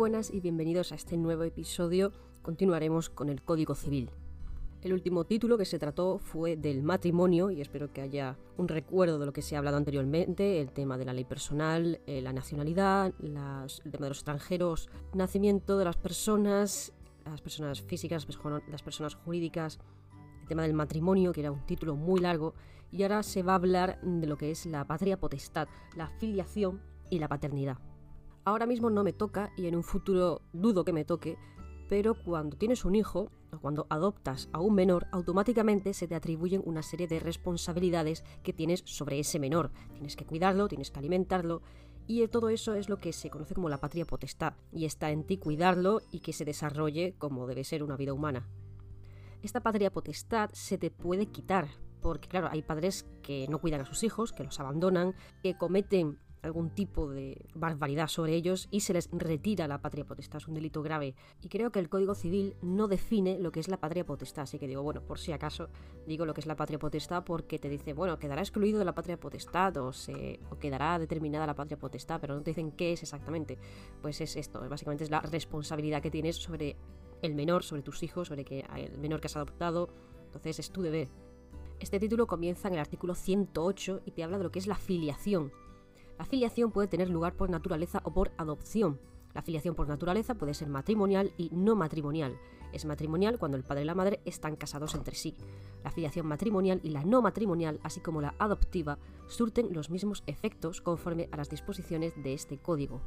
buenas y bienvenidos a este nuevo episodio. Continuaremos con el Código Civil. El último título que se trató fue del matrimonio y espero que haya un recuerdo de lo que se ha hablado anteriormente, el tema de la ley personal, eh, la nacionalidad, el tema de los extranjeros, nacimiento de las personas, las personas físicas, las personas jurídicas, el tema del matrimonio, que era un título muy largo, y ahora se va a hablar de lo que es la patria potestad, la filiación y la paternidad. Ahora mismo no me toca y en un futuro dudo que me toque, pero cuando tienes un hijo o cuando adoptas a un menor, automáticamente se te atribuyen una serie de responsabilidades que tienes sobre ese menor. Tienes que cuidarlo, tienes que alimentarlo y todo eso es lo que se conoce como la patria potestad y está en ti cuidarlo y que se desarrolle como debe ser una vida humana. Esta patria potestad se te puede quitar, porque claro, hay padres que no cuidan a sus hijos, que los abandonan, que cometen algún tipo de barbaridad sobre ellos y se les retira la patria potestad. Es un delito grave. Y creo que el Código Civil no define lo que es la patria potestad. Así que digo, bueno, por si acaso digo lo que es la patria potestad porque te dice, bueno, quedará excluido de la patria potestad o, se, o quedará determinada la patria potestad, pero no te dicen qué es exactamente. Pues es esto, básicamente es la responsabilidad que tienes sobre el menor, sobre tus hijos, sobre que el menor que has adoptado. Entonces es tu deber. Este título comienza en el artículo 108 y te habla de lo que es la filiación la filiación puede tener lugar por naturaleza o por adopción. La filiación por naturaleza puede ser matrimonial y no matrimonial. Es matrimonial cuando el padre y la madre están casados entre sí. La filiación matrimonial y la no matrimonial, así como la adoptiva, surten los mismos efectos conforme a las disposiciones de este código.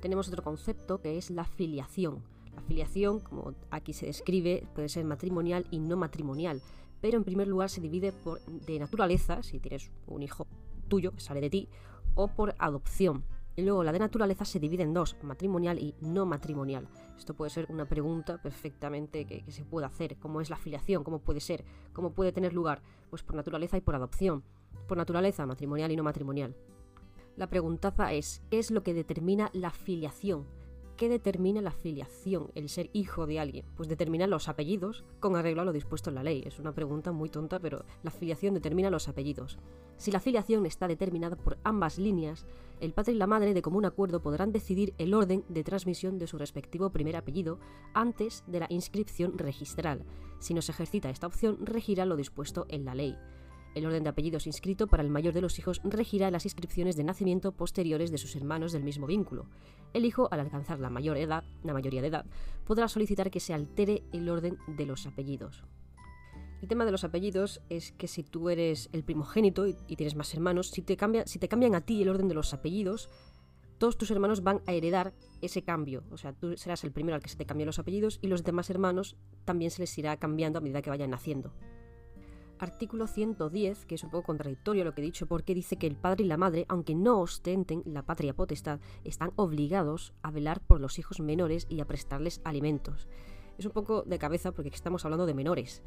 Tenemos otro concepto que es la filiación. La filiación, como aquí se describe, puede ser matrimonial y no matrimonial, pero en primer lugar se divide por, de naturaleza, si tienes un hijo tuyo que sale de ti, o por adopción. Y luego la de naturaleza se divide en dos, matrimonial y no matrimonial. Esto puede ser una pregunta perfectamente que, se puede hacer. ¿Cómo es la filiación? ¿Cómo puede ser? ¿Cómo puede tener lugar? Pues por naturaleza y por adopción. Por naturaleza, matrimonial y no matrimonial. La preguntaza es, ¿qué es lo que determina la filiación? ¿Qué determina la filiación, el ser hijo de alguien? Pues determina los apellidos con arreglo a lo dispuesto en la ley. Es una pregunta muy tonta, pero la filiación determina los apellidos. Si la filiación está determinada por ambas líneas, el padre y la madre de común acuerdo podrán decidir el orden de transmisión de su respectivo primer apellido antes de la inscripción registral. Si no se ejercita esta opción, regirá lo dispuesto en la ley. El orden de apellidos inscrito para el mayor de los hijos regirá las inscripciones de nacimiento posteriores de sus hermanos del mismo vínculo. El hijo, al alcanzar la, mayor edad, la mayoría de edad, podrá solicitar que se altere el orden de los apellidos. El tema de los apellidos es que si tú eres el primogénito y, tienes más hermanos, si te, cambian a ti el orden de los apellidos, todos tus hermanos van a heredar ese cambio. O sea, tú serás el primero al que se te cambien los apellidos y los demás hermanos también se les irá cambiando a medida que vayan naciendo artículo 110, que es un poco contradictorio lo que he dicho, porque dice que el padre y la madre, aunque no ostenten la patria potestad, están obligados a velar por los hijos menores y a prestarles alimentos. Es un poco de cabeza porque estamos hablando de menores.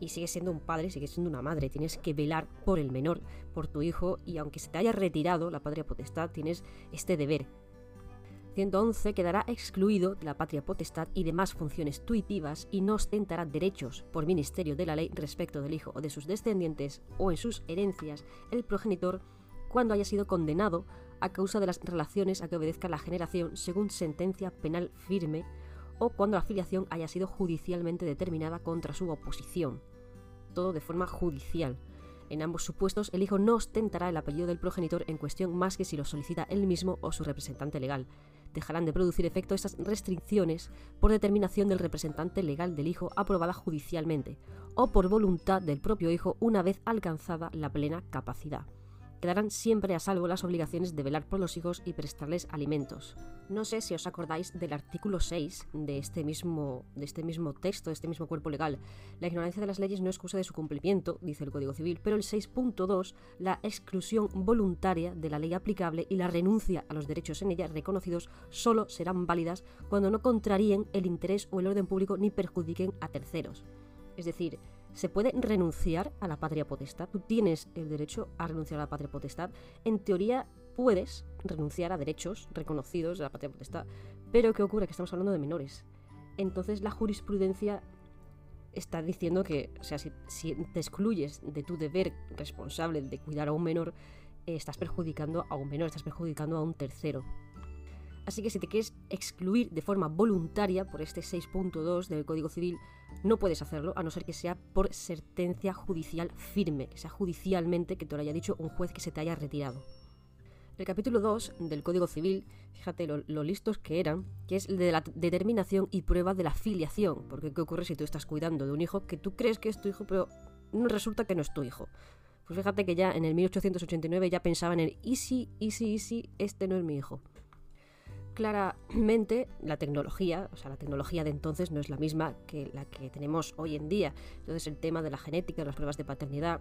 Y sigue siendo un padre, sigue siendo una madre. Tienes que velar por el menor, por tu hijo, y aunque se te haya retirado la patria potestad, tienes este deber 111 quedará excluido de la patria potestad y demás funciones tuitivas y no ostentará derechos por ministerio de la ley respecto del hijo o de sus descendientes o en sus herencias el progenitor cuando haya sido condenado a causa de las relaciones a que obedezca la generación según sentencia penal firme o cuando la filiación haya sido judicialmente determinada contra su oposición. Todo de forma judicial. En ambos supuestos, el hijo no ostentará el apellido del progenitor en cuestión más que si lo solicita él mismo o su representante legal. Dejarán de producir efecto estas restricciones por determinación del representante legal del hijo aprobada judicialmente o por voluntad del propio hijo una vez alcanzada la plena capacidad quedarán siempre a salvo las obligaciones de velar por los hijos y prestarles alimentos. No sé si os acordáis del artículo 6 de este mismo, de este mismo texto, de este mismo cuerpo legal. La ignorancia de las leyes no es excusa de su cumplimiento, dice el Código Civil, pero el 6.2, la exclusión voluntaria de la ley aplicable y la renuncia a los derechos en ella reconocidos solo serán válidas cuando no contraríen el interés o el orden público ni perjudiquen a terceros. Es decir, se puede renunciar a la patria potestad. Tú tienes el derecho a renunciar a la patria potestad. En teoría puedes renunciar a derechos reconocidos de la patria potestad. Pero ¿qué ocurre? Que estamos hablando de menores. Entonces la jurisprudencia está diciendo que, o sea, si, te excluyes de tu deber responsable de cuidar a un menor, eh, estás perjudicando a un menor, estás perjudicando a un tercero. Así que si te quieres excluir de forma voluntaria por este 6.2 del Código Civil, no puedes hacerlo a no ser que sea por sentencia judicial firme, que sea judicialmente que te lo haya dicho un juez que se te haya retirado. El capítulo 2 del Código Civil, fíjate lo, listos que eran, que es el de la determinación y prueba de la filiación. Porque ¿qué ocurre si tú estás cuidando de un hijo que tú crees que es tu hijo, pero resulta que no es tu hijo? Pues fíjate que ya en el 1889 ya pensaban en, ¿y si, y si, y si este no es mi hijo? Claramente la tecnología, o sea, la tecnología de entonces no es la misma que la que tenemos hoy en día. Entonces el tema de la genética, de las pruebas de paternidad,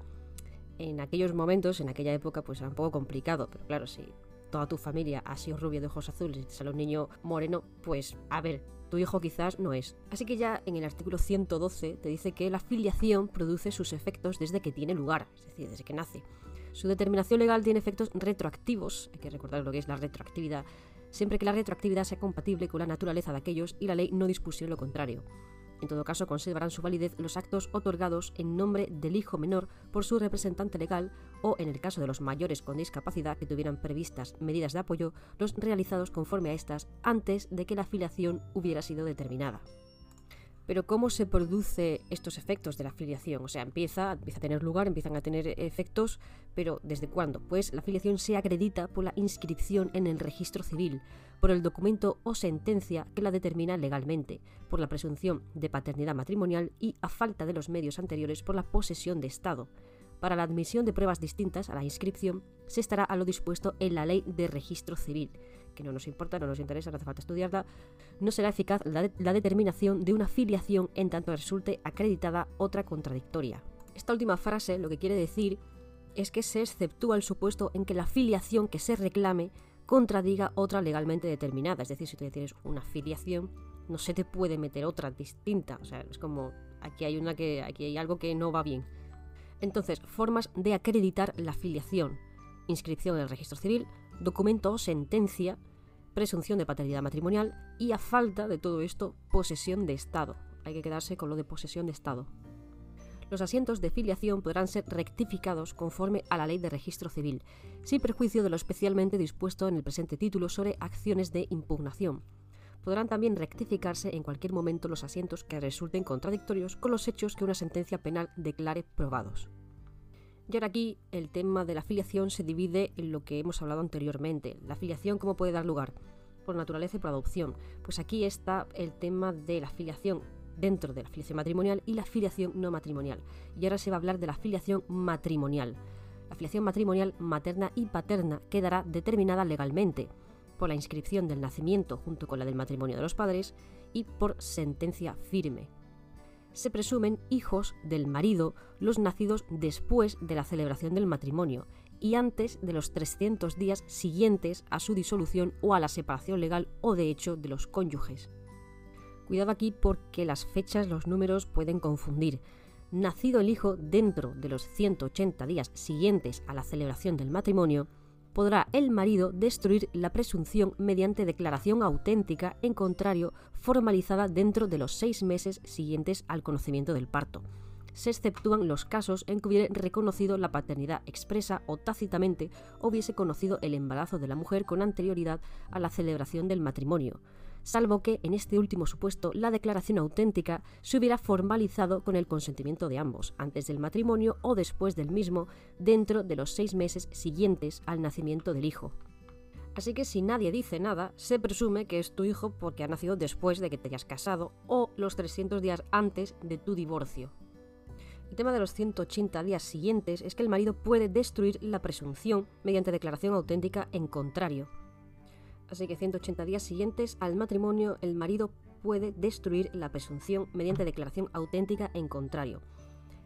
en aquellos momentos, en aquella época, pues era un poco complicado. Pero claro, si toda tu familia ha sido rubia de ojos azules y te sale un niño moreno, pues a ver, tu hijo quizás no es. Así que ya en el artículo 112 te dice que la filiación produce sus efectos desde que tiene lugar, es decir, desde que nace. Su determinación legal tiene efectos retroactivos, hay que recordar lo que es la retroactividad, siempre que la retroactividad sea compatible con la naturaleza de aquellos y la ley no dispusiera lo contrario. En todo caso, conservarán su validez los actos otorgados en nombre del hijo menor por su representante legal o, en el caso de los mayores con discapacidad que tuvieran previstas medidas de apoyo, los realizados conforme a estas antes de que la afiliación hubiera sido determinada. Pero ¿cómo se produce estos efectos de la afiliación? O sea, empieza, empieza a tener lugar, empiezan a tener efectos, pero ¿desde cuándo? Pues la afiliación se acredita por la inscripción en el registro civil, por el documento o sentencia que la determina legalmente, por la presunción de paternidad matrimonial y, a falta de los medios anteriores, por la posesión de Estado. Para la admisión de pruebas distintas a la inscripción, se estará a lo dispuesto en la ley de registro civil, que no nos importa, no nos interesa, no hace falta estudiarla, no será eficaz la, determinación de una filiación en tanto resulte acreditada otra contradictoria. Esta última frase lo que quiere decir es que se exceptúa el supuesto en que la filiación que se reclame contradiga otra legalmente determinada. Es decir, si tú tienes una filiación, no se te puede meter otra distinta. O sea, es como aquí hay una que aquí hay algo que no va bien. Entonces, formas de acreditar la filiación. Inscripción en el registro civil, documento o sentencia, presunción de paternidad matrimonial y a falta de todo esto, posesión de Estado. Hay que quedarse con lo de posesión de Estado. Los asientos de filiación podrán ser rectificados conforme a la ley de registro civil, sin perjuicio de lo especialmente dispuesto en el presente título sobre acciones de impugnación. Podrán también rectificarse en cualquier momento los asientos que resulten contradictorios con los hechos que una sentencia penal declare probados. Y ahora aquí el tema de la filiación se divide en lo que hemos hablado anteriormente. La filiación, ¿cómo puede dar lugar? Por naturaleza y por adopción. Pues aquí está el tema de la filiación dentro de la filiación matrimonial y la filiación no matrimonial. Y ahora se va a hablar de la filiación matrimonial. La filiación matrimonial materna y paterna quedará determinada legalmente por la inscripción del nacimiento junto con la del matrimonio de los padres y por sentencia firme se presumen hijos del marido los nacidos después de la celebración del matrimonio y antes de los 300 días siguientes a su disolución o a la separación legal o de hecho de los cónyuges. Cuidado aquí porque las fechas, los números pueden confundir. Nacido el hijo dentro de los 180 días siguientes a la celebración del matrimonio, podrá el marido destruir la presunción mediante declaración auténtica, en contrario, formalizada dentro de los seis meses siguientes al conocimiento del parto. Se exceptúan los casos en que hubiera reconocido la paternidad expresa o tácitamente o hubiese conocido el embarazo de la mujer con anterioridad a la celebración del matrimonio salvo que, en este último supuesto, la declaración auténtica se hubiera formalizado con el consentimiento de ambos, antes del matrimonio o después del mismo, dentro de los seis meses siguientes al nacimiento del hijo. Así que si nadie dice nada, se presume que es tu hijo porque ha nacido después de que te hayas casado o los 300 días antes de tu divorcio. El tema de los 180 días siguientes es que el marido puede destruir la presunción mediante declaración auténtica en contrario, Así que 180 días siguientes al matrimonio, el marido puede destruir la presunción mediante declaración auténtica en contrario,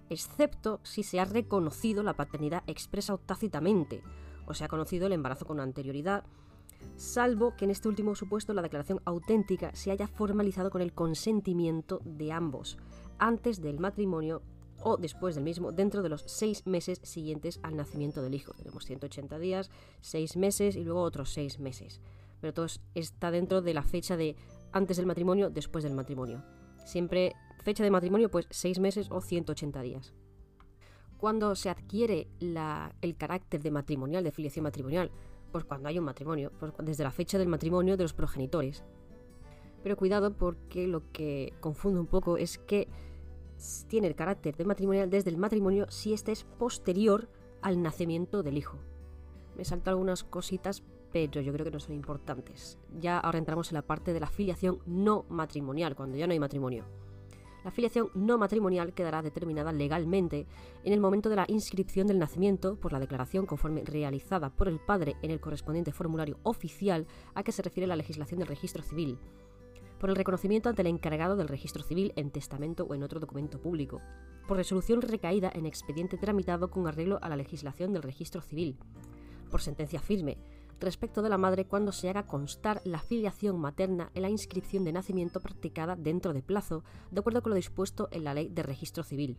excepto si se ha reconocido la paternidad expresa o tácitamente, o se ha conocido el embarazo con anterioridad, salvo que en este último supuesto la declaración auténtica se haya formalizado con el consentimiento de ambos, antes del matrimonio o después del mismo, dentro de los seis meses siguientes al nacimiento del hijo. Tenemos 180 días, seis meses y luego otros seis meses pero todo está dentro de la fecha de antes del matrimonio, después del matrimonio. Siempre fecha de matrimonio, pues 6 meses o 180 días. Cuando se adquiere el carácter de matrimonial, de filiación matrimonial, pues cuando hay un matrimonio, pues desde la fecha del matrimonio de los progenitores. Pero cuidado porque lo que confunde un poco es que tiene el carácter de matrimonial desde el matrimonio si este es posterior al nacimiento del hijo. Me salto algunas cositas, pero yo creo que no son importantes. Ya ahora entramos en la parte de la filiación no matrimonial, cuando ya no hay matrimonio. La filiación no matrimonial quedará determinada legalmente en el momento de la inscripción del nacimiento por la declaración conforme realizada por el padre en el correspondiente formulario oficial a que se refiere la legislación del registro civil, por el reconocimiento ante el encargado del registro civil en testamento o en otro documento público, por resolución recaída en expediente tramitado con arreglo a la legislación del registro civil, por sentencia firme, respecto de la madre cuando se haga constar la filiación materna en la inscripción de nacimiento practicada dentro de plazo, de acuerdo con lo dispuesto en la ley de registro civil.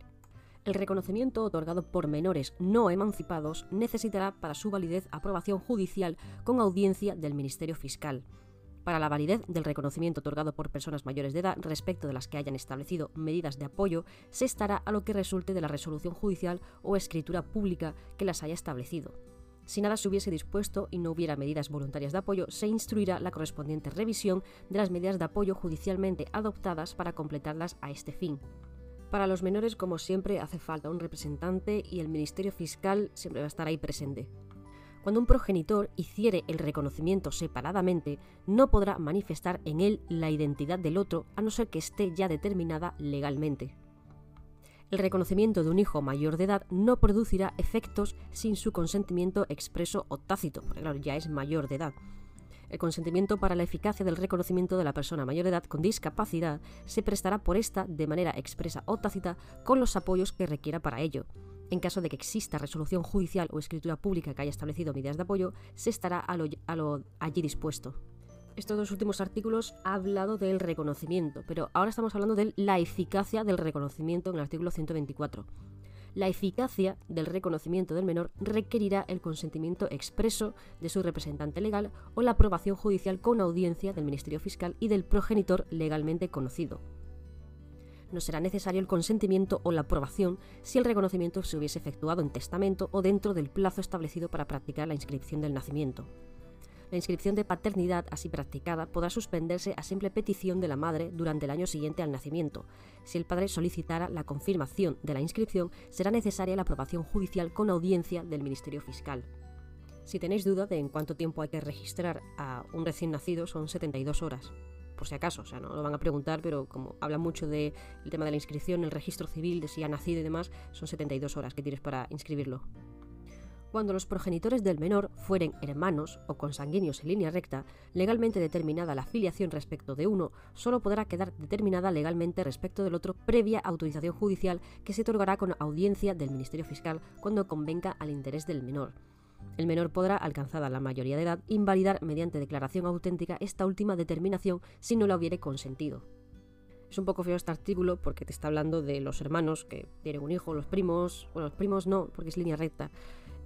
El reconocimiento otorgado por menores no emancipados necesitará para su validez aprobación judicial con audiencia del Ministerio Fiscal. Para la validez del reconocimiento otorgado por personas mayores de edad respecto de las que hayan establecido medidas de apoyo, se estará a lo que resulte de la resolución judicial o escritura pública que las haya establecido. Si nada se hubiese dispuesto y no hubiera medidas voluntarias de apoyo, se instruirá la correspondiente revisión de las medidas de apoyo judicialmente adoptadas para completarlas a este fin. Para los menores, como siempre, hace falta un representante y el Ministerio Fiscal siempre va a estar ahí presente. Cuando un progenitor hiciere el reconocimiento separadamente, no podrá manifestar en él la identidad del otro a no ser que esté ya determinada legalmente el reconocimiento de un hijo mayor de edad no producirá efectos sin su consentimiento expreso o tácito, porque claro, ya es mayor de edad. El consentimiento para la eficacia del reconocimiento de la persona mayor de edad con discapacidad se prestará por esta de manera expresa o tácita con los apoyos que requiera para ello. En caso de que exista resolución judicial o escritura pública que haya establecido medidas de apoyo, se estará a lo, allí dispuesto estos dos últimos artículos ha hablado del reconocimiento, pero ahora estamos hablando de la eficacia del reconocimiento en el artículo 124. La eficacia del reconocimiento del menor requerirá el consentimiento expreso de su representante legal o la aprobación judicial con audiencia del Ministerio Fiscal y del progenitor legalmente conocido. No será necesario el consentimiento o la aprobación si el reconocimiento se hubiese efectuado en testamento o dentro del plazo establecido para practicar la inscripción del nacimiento la inscripción de paternidad así practicada podrá suspenderse a simple petición de la madre durante el año siguiente al nacimiento. Si el padre solicitara la confirmación de la inscripción, será necesaria la aprobación judicial con audiencia del Ministerio Fiscal. Si tenéis duda de en cuánto tiempo hay que registrar a un recién nacido, son 72 horas. Por si acaso, o sea, no lo van a preguntar, pero como habla mucho del tema de la inscripción, el registro civil, de si ha nacido y demás, son 72 horas que tienes para inscribirlo cuando los progenitores del menor fueren hermanos o consanguíneos en línea recta, legalmente determinada la filiación respecto de uno, solo podrá quedar determinada legalmente respecto del otro previa autorización judicial que se otorgará con audiencia del Ministerio Fiscal cuando convenga al interés del menor. El menor podrá, alcanzada la mayoría de edad, invalidar mediante declaración auténtica esta última determinación si no la hubiere consentido. Es un poco feo este artículo porque te está hablando de los hermanos que tienen un hijo, los primos, bueno, los primos no, porque es línea recta,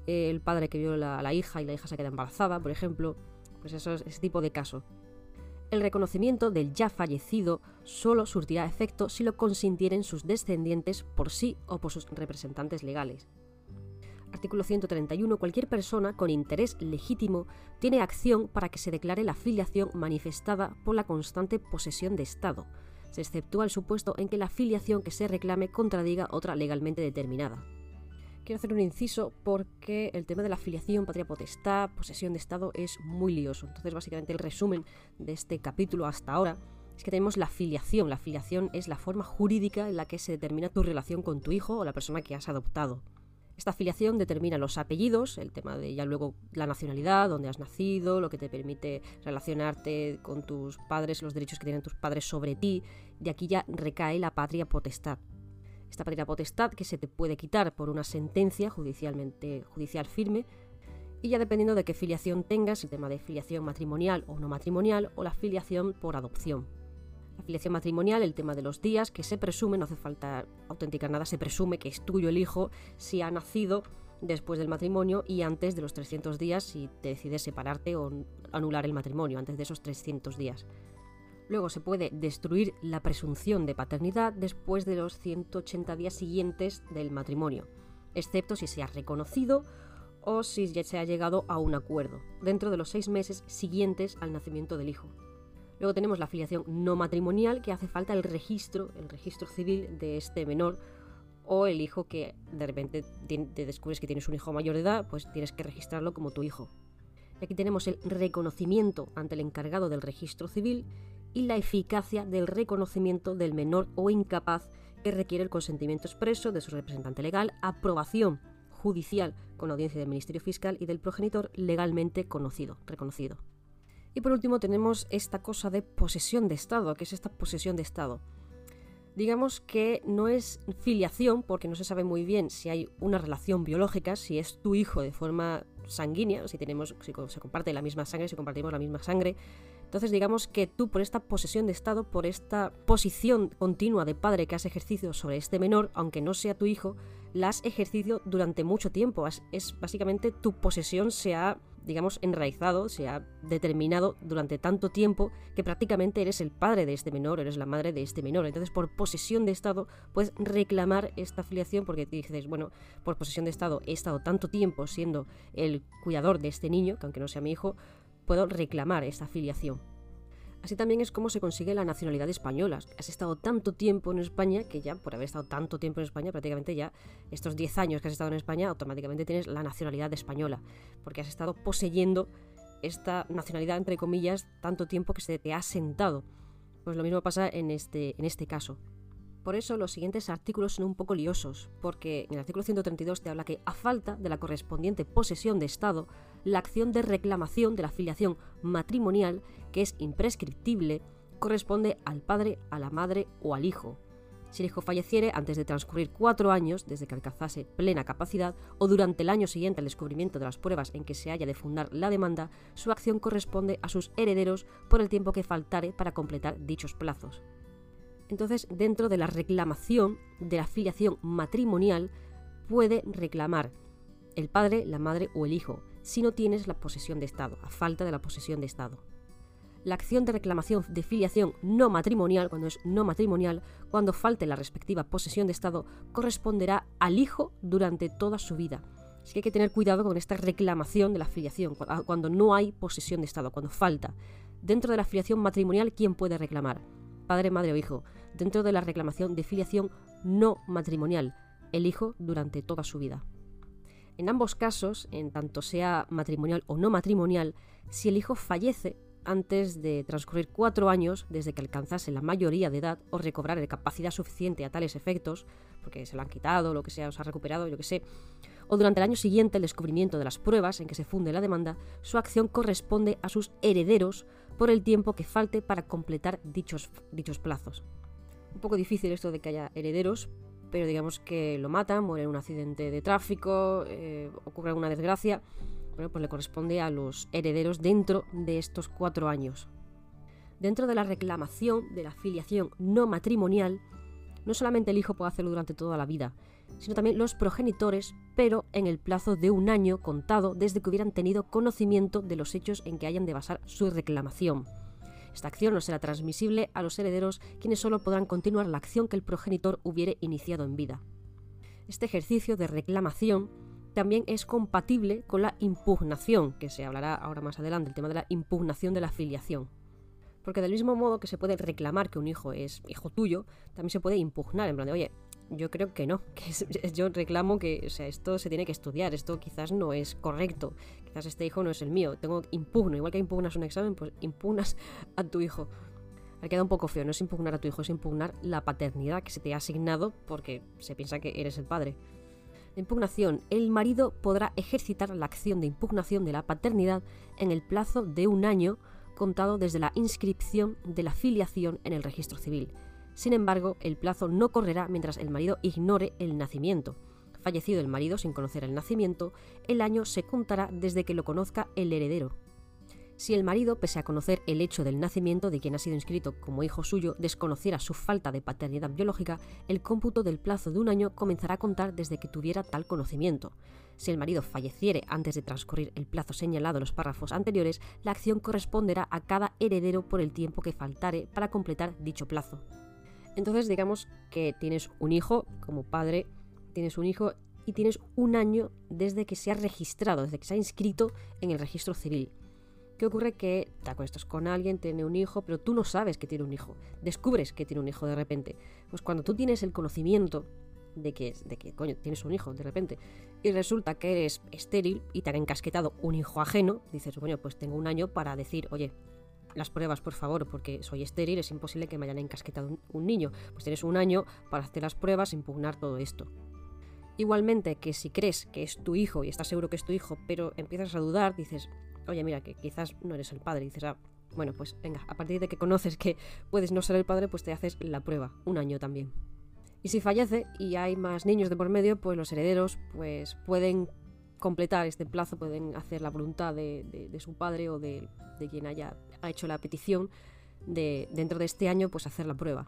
el padre que viola a la hija y la hija se queda embarazada, por ejemplo, pues eso es ese tipo de caso. El reconocimiento del ya fallecido solo surtirá efecto si lo consintieren sus descendientes por sí o por sus representantes legales. Artículo 131. Cualquier persona con interés legítimo tiene acción para que se declare la filiación manifestada por la constante posesión de Estado. Se exceptúa el supuesto en que la filiación que se reclame contradiga otra legalmente determinada quiero hacer un inciso porque el tema de la afiliación, patria potestad, posesión de Estado es muy lioso. Entonces, básicamente, el resumen de este capítulo hasta ahora es que tenemos la filiación. La filiación es la forma jurídica en la que se determina tu relación con tu hijo o la persona que has adoptado. Esta afiliación determina los apellidos, el tema de ya luego la nacionalidad, dónde has nacido, lo que te permite relacionarte con tus padres, los derechos que tienen tus padres sobre ti. De aquí ya recae la patria potestad esta patria potestad que se te puede quitar por una sentencia judicialmente judicial firme y ya dependiendo de qué filiación tengas, el tema de filiación matrimonial o no matrimonial o la filiación por adopción. La filiación matrimonial, el tema de los días, que se presume, no hace falta autenticar nada, se presume que es tuyo el hijo si ha nacido después del matrimonio y antes de los 300 días si te decides separarte o anular el matrimonio, antes de esos 300 días. Luego se puede destruir la presunción de paternidad después de los 180 días siguientes del matrimonio, excepto si se ha reconocido o si ya se ha llegado a un acuerdo, dentro de los seis meses siguientes al nacimiento del hijo. Luego tenemos la filiación no matrimonial, que hace falta el registro, el registro civil de este menor o el hijo que de repente te descubres que tienes un hijo mayor de edad, pues tienes que registrarlo como tu hijo. Y aquí tenemos el reconocimiento ante el encargado del registro civil y la eficacia del reconocimiento del menor o incapaz que requiere el consentimiento expreso de su representante legal, aprobación judicial con audiencia del Ministerio Fiscal y del progenitor legalmente conocido, reconocido. Y por último tenemos esta cosa de posesión de Estado. ¿Qué es esta posesión de Estado? Digamos que no es filiación porque no se sabe muy bien si hay una relación biológica, si es tu hijo de forma sanguínea, si tenemos, si se comparte la misma sangre, si compartimos la misma sangre. Entonces digamos que tú por esta posesión de Estado, por esta posición continua de padre que has ejercido sobre este menor, aunque no sea tu hijo, la has ejercido durante mucho tiempo. Es básicamente tu posesión se ha digamos, enraizado, se ha determinado durante tanto tiempo que prácticamente eres el padre de este menor, eres la madre de este menor. Entonces, por posesión de Estado, puedes reclamar esta afiliación porque dices, bueno, por posesión de Estado he estado tanto tiempo siendo el cuidador de este niño, que aunque no sea mi hijo, puedo reclamar esta afiliación. Así también es como se consigue la nacionalidad española. Has estado tanto tiempo en España que ya, por haber estado tanto tiempo en España, prácticamente ya estos 10 años que has estado en España, automáticamente tienes la nacionalidad española, porque has estado poseyendo esta nacionalidad, entre comillas, tanto tiempo que se te ha sentado. Pues lo mismo pasa en este, en este caso. Por eso los siguientes artículos son un poco liosos, porque en el artículo 132 te habla que a falta de la correspondiente posesión de Estado, la acción de reclamación de la filiación matrimonial, que es imprescriptible, corresponde al padre, a la madre o al hijo. Si el hijo falleciere antes de transcurrir cuatro años desde que alcanzase plena capacidad o durante el año siguiente al descubrimiento de las pruebas en que se haya de fundar la demanda, su acción corresponde a sus herederos por el tiempo que faltare para completar dichos plazos. Entonces, dentro de la reclamación de la filiación matrimonial, puede reclamar el padre, la madre o el hijo, si no tienes la posesión de Estado, a falta de la posesión de Estado. La acción de reclamación de filiación no matrimonial, cuando es no matrimonial, cuando falte la respectiva posesión de Estado, corresponderá al hijo durante toda su vida. Así que hay que tener cuidado con esta reclamación de la filiación, cuando no hay posesión de Estado, cuando falta. Dentro de la filiación matrimonial, ¿quién puede reclamar? Padre, madre o hijo dentro de la reclamación de filiación no matrimonial, el hijo durante toda su vida. En ambos casos, en tanto sea matrimonial o no matrimonial, si el hijo fallece antes de transcurrir cuatro años desde que alcanzase la mayoría de edad o recobrar capacidad suficiente a tales efectos, porque se lo han quitado, lo que sea, o se ha recuperado, yo que sé, o durante el año siguiente el descubrimiento de las pruebas en que se funde la demanda, su acción corresponde a sus herederos por el tiempo que falte para completar dichos, dichos plazos. Un poco difícil esto de que haya herederos, pero digamos que lo matan, muere en un accidente de tráfico, eh, ocurre alguna desgracia, bueno, pues le corresponde a los herederos dentro de estos cuatro años. Dentro de la reclamación de la filiación no matrimonial, no solamente el hijo puede hacerlo durante toda la vida, sino también los progenitores, pero en el plazo de un año contado desde que hubieran tenido conocimiento de los hechos en que hayan de basar su reclamación. Esta acción no será transmisible a los herederos, quienes solo podrán continuar la acción que el progenitor hubiere iniciado en vida. Este ejercicio de reclamación también es compatible con la impugnación, que se hablará ahora más adelante, el tema de la impugnación de la filiación. Porque del mismo modo que se puede reclamar que un hijo es hijo tuyo, también se puede impugnar, en plan de, oye, yo creo que no, que yo reclamo que o sea, esto se tiene que estudiar, esto quizás no es correcto, quizás este hijo no es el mío, tengo impugno, igual que impugnas un examen, pues impugnas a tu hijo. Ha quedado un poco feo, no es impugnar a tu hijo, es impugnar la paternidad que se te ha asignado porque se piensa que eres el padre. Impugnación. El marido podrá ejercitar la acción de impugnación de la paternidad en el plazo de un año contado desde la inscripción de la filiación en el registro civil sin embargo, el plazo no correrá mientras el marido ignore el nacimiento. Fallecido el marido sin conocer el nacimiento, el año se contará desde que lo conozca el heredero. Si el marido, pese a conocer el hecho del nacimiento de quien ha sido inscrito como hijo suyo, desconociera su falta de paternidad biológica, el cómputo del plazo de un año comenzará a contar desde que tuviera tal conocimiento. Si el marido falleciere antes de transcurrir el plazo señalado en los párrafos anteriores, la acción corresponderá a cada heredero por el tiempo que faltare para completar dicho plazo. Entonces digamos que tienes un hijo como padre, tienes un hijo y tienes un año desde que se ha registrado, desde que se ha inscrito en el registro civil. ¿Qué ocurre? Que te acuestas con alguien, tiene un hijo, pero tú no sabes que tiene un hijo. Descubres que tiene un hijo de repente. Pues cuando tú tienes el conocimiento de que, de que coño, tienes un hijo de repente y resulta que eres estéril y te han encasquetado un hijo ajeno, dices, bueno, pues tengo un año para decir, oye, las pruebas, por favor, porque soy estéril, es imposible que me hayan encasquetado un, niño. Pues tienes un año para hacer las pruebas, impugnar todo esto. Igualmente que si crees que es tu hijo y estás seguro que es tu hijo, pero empiezas a dudar, dices, oye, mira, que quizás no eres el padre, dices, ah, bueno, pues venga, a partir de que conoces que puedes no ser el padre, pues te haces la prueba, un año también. Y si fallece y hay más niños de por medio, pues los herederos pues pueden completar este plazo, pueden hacer la voluntad de, su padre o de, quien haya hecho la petición de dentro de este año pues hacer la prueba.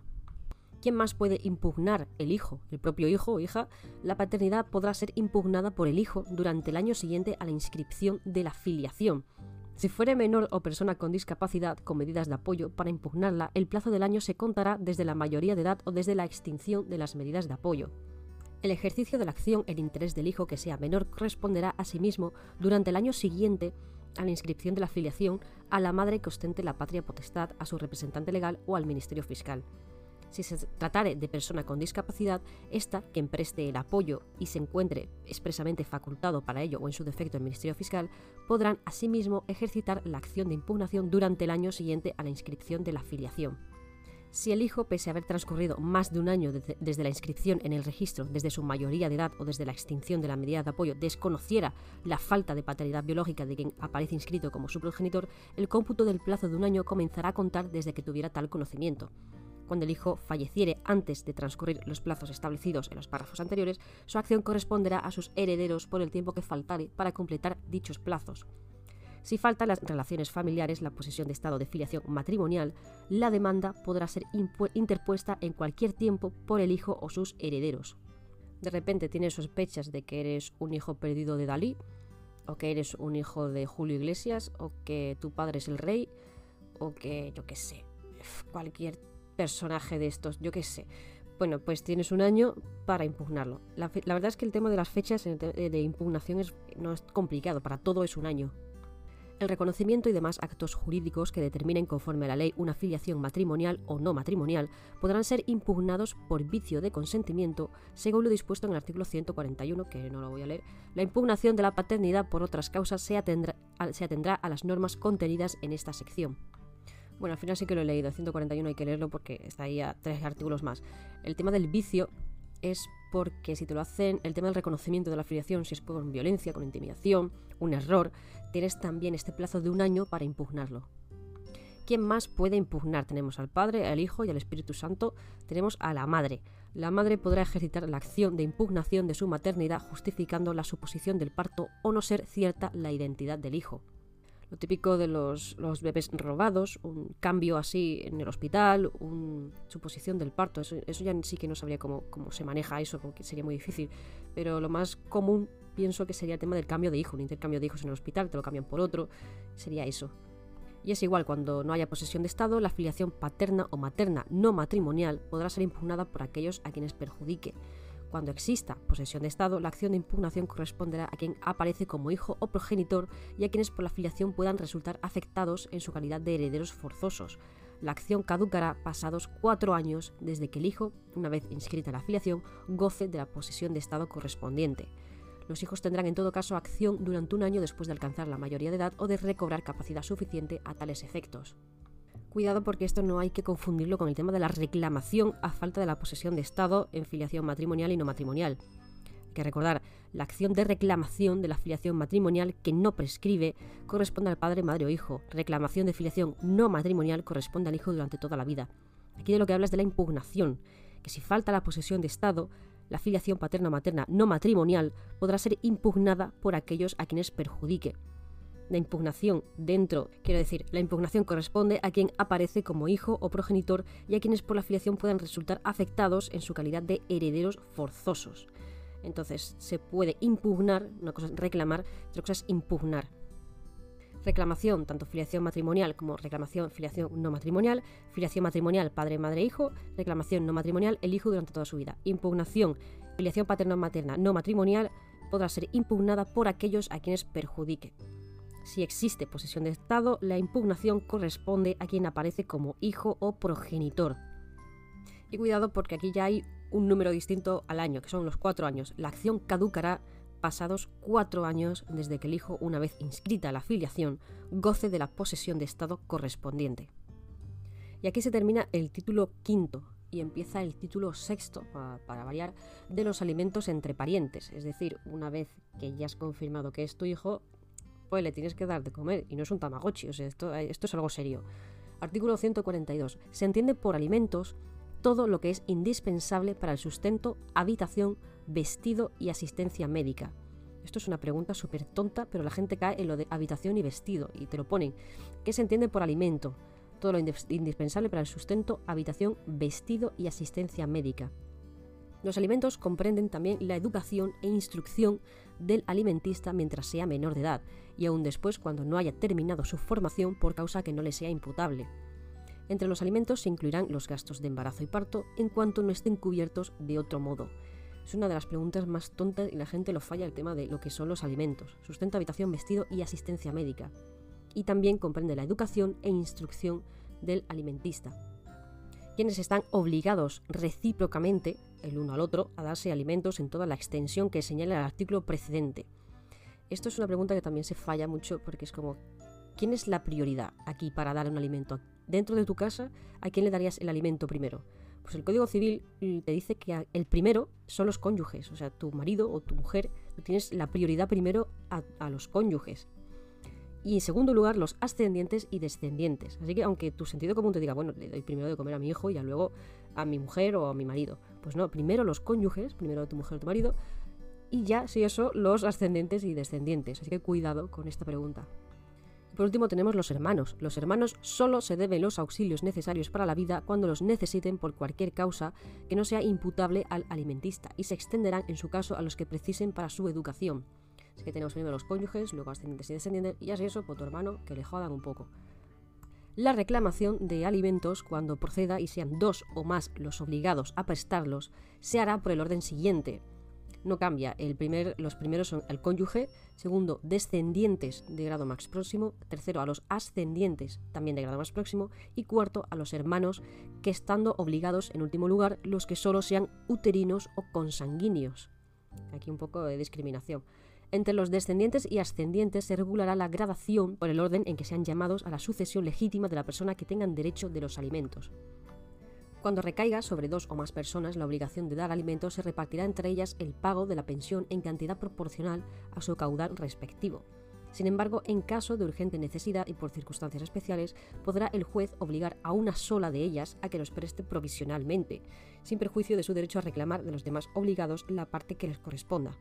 ¿Quién más puede impugnar el hijo? El propio hijo o hija. La paternidad podrá ser impugnada por el hijo durante el año siguiente a la inscripción de la filiación. Si fuere menor o persona con discapacidad con medidas de apoyo para impugnarla, el plazo del año se contará desde la mayoría de edad o desde la extinción de las medidas de apoyo. El ejercicio de la acción en interés del hijo que sea menor corresponderá asimismo durante el año siguiente a la inscripción de la filiación a la madre que ostente la patria potestad, a su representante legal o al Ministerio Fiscal. Si se tratare de persona con discapacidad, ésta, quien preste el apoyo y se encuentre expresamente facultado para ello o en su defecto el Ministerio Fiscal, podrán asimismo ejercitar la acción de impugnación durante el año siguiente a la inscripción de la filiación. Si el hijo, pese a haber transcurrido más de un año desde, la inscripción en el registro, desde su mayoría de edad o desde la extinción de la medida de apoyo, desconociera la falta de paternidad biológica de quien aparece inscrito como su progenitor, el cómputo del plazo de un año comenzará a contar desde que tuviera tal conocimiento. Cuando el hijo falleciere antes de transcurrir los plazos establecidos en los párrafos anteriores, su acción corresponderá a sus herederos por el tiempo que faltare para completar dichos plazos. Si faltan las relaciones familiares, la posesión de estado de filiación matrimonial, la demanda podrá ser interpuesta en cualquier tiempo por el hijo o sus herederos. De repente tienes sospechas de que eres un hijo perdido de Dalí, o que eres un hijo de Julio Iglesias, o que tu padre es el rey, o que yo qué sé, cualquier personaje de estos, yo qué sé. Bueno, pues tienes un año para impugnarlo. La, verdad es que el tema de las fechas de impugnación no es complicado, para todo es un año el reconocimiento y demás actos jurídicos que determinen conforme a la ley una filiación matrimonial o no matrimonial podrán ser impugnados por vicio de consentimiento según lo dispuesto en el artículo 141, que no lo voy a leer. La impugnación de la paternidad por otras causas se atendrá, a las normas contenidas en esta sección. Bueno, al final sí que lo he leído, el 141 hay que leerlo porque está ahí a tres artículos más. El tema del vicio es porque si te lo hacen, el tema del reconocimiento de la filiación, si es con violencia, con intimidación, un error, tienes también este plazo de un año para impugnarlo. ¿Quién más puede impugnar? Tenemos al Padre, al Hijo y al Espíritu Santo. Tenemos a la Madre. La Madre podrá ejercitar la acción de impugnación de su maternidad justificando la suposición del parto o no ser cierta la identidad del Hijo lo típico de los, bebés robados, un cambio así en el hospital, una suposición del parto. Eso, ya sí que no sabría cómo, cómo se maneja eso, sería muy difícil. Pero lo más común pienso que sería el tema del cambio de hijo, un intercambio de hijos en el hospital, te lo cambian por otro, sería eso. Y es igual, cuando no haya posesión de Estado, la filiación paterna o materna no matrimonial podrá ser impugnada por aquellos a quienes perjudique. Cuando exista posesión de Estado, la acción de impugnación corresponderá a quien aparece como hijo o progenitor y a quienes por la filiación puedan resultar afectados en su calidad de herederos forzosos. La acción caducará pasados cuatro años desde que el hijo, una vez inscrita la filiación, goce de la posesión de Estado correspondiente. Los hijos tendrán en todo caso acción durante un año después de alcanzar la mayoría de edad o de recobrar capacidad suficiente a tales efectos. Cuidado porque esto no hay que confundirlo con el tema de la reclamación a falta de la posesión de Estado en filiación matrimonial y no matrimonial. Hay que recordar, la acción de reclamación de la filiación matrimonial que no prescribe corresponde al padre, madre o hijo. Reclamación de filiación no matrimonial corresponde al hijo durante toda la vida. Aquí de lo que habla es de la impugnación, que si falta la posesión de Estado, la filiación paterna-materna no matrimonial podrá ser impugnada por aquellos a quienes perjudique la impugnación dentro, quiero decir, la impugnación corresponde a quien aparece como hijo o progenitor y a quienes por la afiliación puedan resultar afectados en su calidad de herederos forzosos. Entonces, se puede impugnar, una cosa es reclamar, otra cosa es impugnar. Reclamación, tanto filiación matrimonial como reclamación filiación no matrimonial, filiación matrimonial padre, madre, hijo, reclamación no matrimonial el hijo durante toda su vida. Impugnación filiación paterno-materna no matrimonial podrá ser impugnada por aquellos a quienes perjudique. Si existe posesión de Estado, la impugnación corresponde a quien aparece como hijo o progenitor. Y cuidado porque aquí ya hay un número distinto al año, que son los cuatro años. La acción caducará pasados cuatro años desde que el hijo, una vez inscrita la filiación, goce de la posesión de Estado correspondiente. Y aquí se termina el título quinto y empieza el título sexto, para, variar, de los alimentos entre parientes. Es decir, una vez que ya has confirmado que es tu hijo, pues le tienes que dar de comer y no es un tamagotchi, o sea, esto es algo serio. Artículo 142. Se entiende por alimentos todo lo que es indispensable para el sustento, habitación, vestido y asistencia médica. Esto es una pregunta súper tonta, pero la gente cae en lo de habitación y vestido y te lo ponen. ¿Qué se entiende por alimento? Todo lo indispensable para el sustento, habitación, vestido y asistencia médica. Los alimentos comprenden también la educación e instrucción del alimentista mientras sea menor de edad y aún después cuando no haya terminado su formación por causa que no le sea imputable. Entre los alimentos se incluirán los gastos de embarazo y parto en cuanto no estén cubiertos de otro modo. Es una de las preguntas más tontas y la gente lo falla el tema de lo que son los alimentos, sustento, habitación, vestido y asistencia médica. Y también comprende la educación e instrucción del alimentista, quienes están obligados recíprocamente, el uno al otro, a darse alimentos en toda la extensión que señala el artículo precedente. Esto es una pregunta que también se falla mucho porque es como, ¿quién es la prioridad aquí para dar un alimento? dentro de tu casa, ¿a quién le darías el alimento primero? Pues el Código Civil te dice que el primero son los cónyuges, o sea, tu marido o tu mujer, tienes la prioridad primero a, los cónyuges. Y en segundo lugar, los ascendientes y descendientes. Así que aunque tu sentido común te diga, bueno, le doy primero de comer a mi hijo y luego a mi mujer o a mi marido. Pues no, primero los cónyuges, primero tu mujer o tu marido, y ya, si eso, los ascendientes y descendientes. Así que cuidado con esta pregunta. Por último tenemos los hermanos. Los hermanos solo se deben los auxilios necesarios para la vida cuando los necesiten por cualquier causa que no sea imputable al alimentista y se extenderán en su caso a los que precisen para su educación. Así que tenemos primero los cónyuges, luego ascendientes y descendientes y así eso por tu hermano que le jodan un poco. La reclamación de alimentos cuando proceda y sean dos o más los obligados a prestarlos se hará por el orden siguiente no cambia. El primer, los primeros son el cónyuge, segundo, descendientes de grado más próximo, tercero, a los ascendientes también de grado más próximo, y cuarto, a los hermanos, que estando obligados, en último lugar, los que solo sean uterinos o consanguíneos. Aquí un poco de discriminación. Entre los descendientes y ascendientes se regulará la gradación por el orden en que sean llamados a la sucesión legítima de la persona que tengan derecho de los alimentos. Cuando recaiga sobre dos o más personas la obligación de dar alimentos, se repartirá entre ellas el pago de la pensión en cantidad proporcional a su caudal respectivo. Sin embargo, en caso de urgente necesidad y por circunstancias especiales, podrá el juez obligar a una sola de ellas a que los preste provisionalmente, sin perjuicio de su derecho a reclamar de los demás obligados la parte que les corresponda.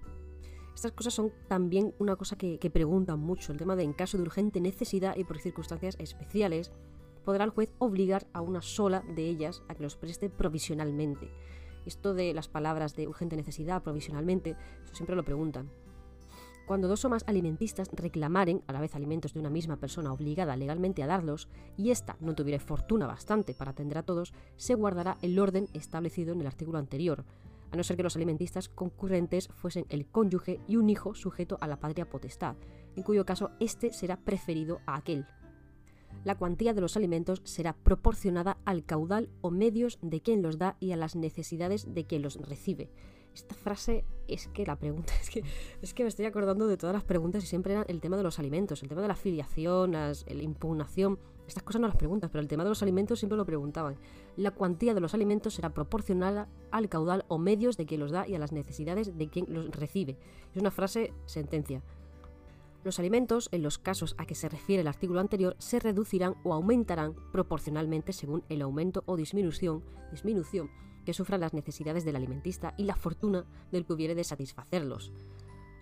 Estas cosas son también una cosa que, que preguntan mucho, el tema de en caso de urgente necesidad y por circunstancias especiales, podrá el juez obligar a una sola de ellas a que los preste provisionalmente. Esto de las palabras de urgente necesidad, provisionalmente, eso siempre lo preguntan. Cuando dos o más alimentistas reclamaren a la vez alimentos de una misma persona obligada legalmente a darlos, y ésta no tuviera fortuna bastante para atender a todos, se guardará el orden establecido en el artículo anterior, a no ser que los alimentistas concurrentes fuesen el cónyuge y un hijo sujeto a la patria potestad, en cuyo caso éste será preferido a aquel, la cuantía de los alimentos será proporcionada al caudal o medios de quien los da y a las necesidades de quien los recibe. Esta frase es que la pregunta es que, es que me estoy acordando de todas las preguntas y siempre era el tema de los alimentos, el tema de la filiación, la impugnación. Estas cosas no las preguntas, pero el tema de los alimentos siempre lo preguntaban. La cuantía de los alimentos será proporcionada al caudal o medios de quien los da y a las necesidades de quien los recibe. Es una frase sentencia. Los alimentos, en los casos a que se refiere el artículo anterior, se reducirán o aumentarán proporcionalmente según el aumento o disminución, que sufran las necesidades del alimentista y la fortuna del que hubiere de satisfacerlos.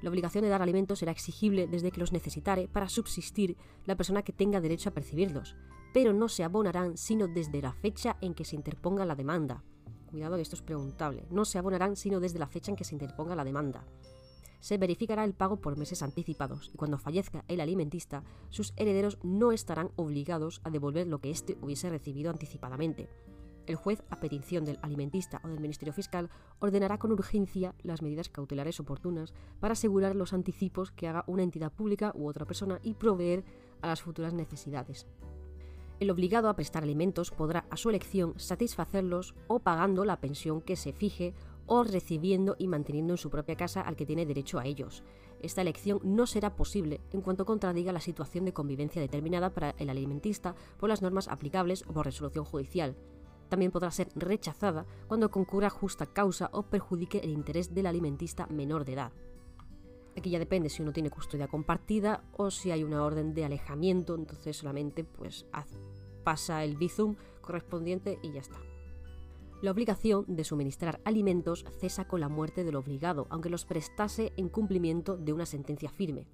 La obligación de dar alimentos será exigible desde que los necesitare para subsistir la persona que tenga derecho a percibirlos, pero no se abonarán sino desde la fecha en que se interponga la demanda. Cuidado que esto es preguntable. No se abonarán sino desde la fecha en que se interponga la demanda se verificará el pago por meses anticipados y cuando fallezca el alimentista, sus herederos no estarán obligados a devolver lo que éste hubiese recibido anticipadamente. el juez, a petición del alimentista o del Ministerio Fiscal, ordenará con urgencia las medidas cautelares oportunas para asegurar los anticipos que haga una entidad pública u otra persona y proveer a las futuras necesidades. El obligado a prestar alimentos podrá, a su elección, satisfacerlos o pagando la pensión que se fije o recibiendo y manteniendo en su propia casa al que tiene derecho a ellos. Esta elección no será posible en cuanto contradiga la situación de convivencia determinada para el alimentista por las normas aplicables o por resolución judicial. También podrá ser rechazada cuando concurra justa causa o perjudique el interés del alimentista menor de edad. Aquí ya depende si uno tiene custodia compartida o si hay una orden de alejamiento, entonces solamente pues pasa el bizum correspondiente y ya está. La obligación de suministrar alimentos cesa con la muerte del obligado, aunque los prestase en cumplimiento de una sentencia firme.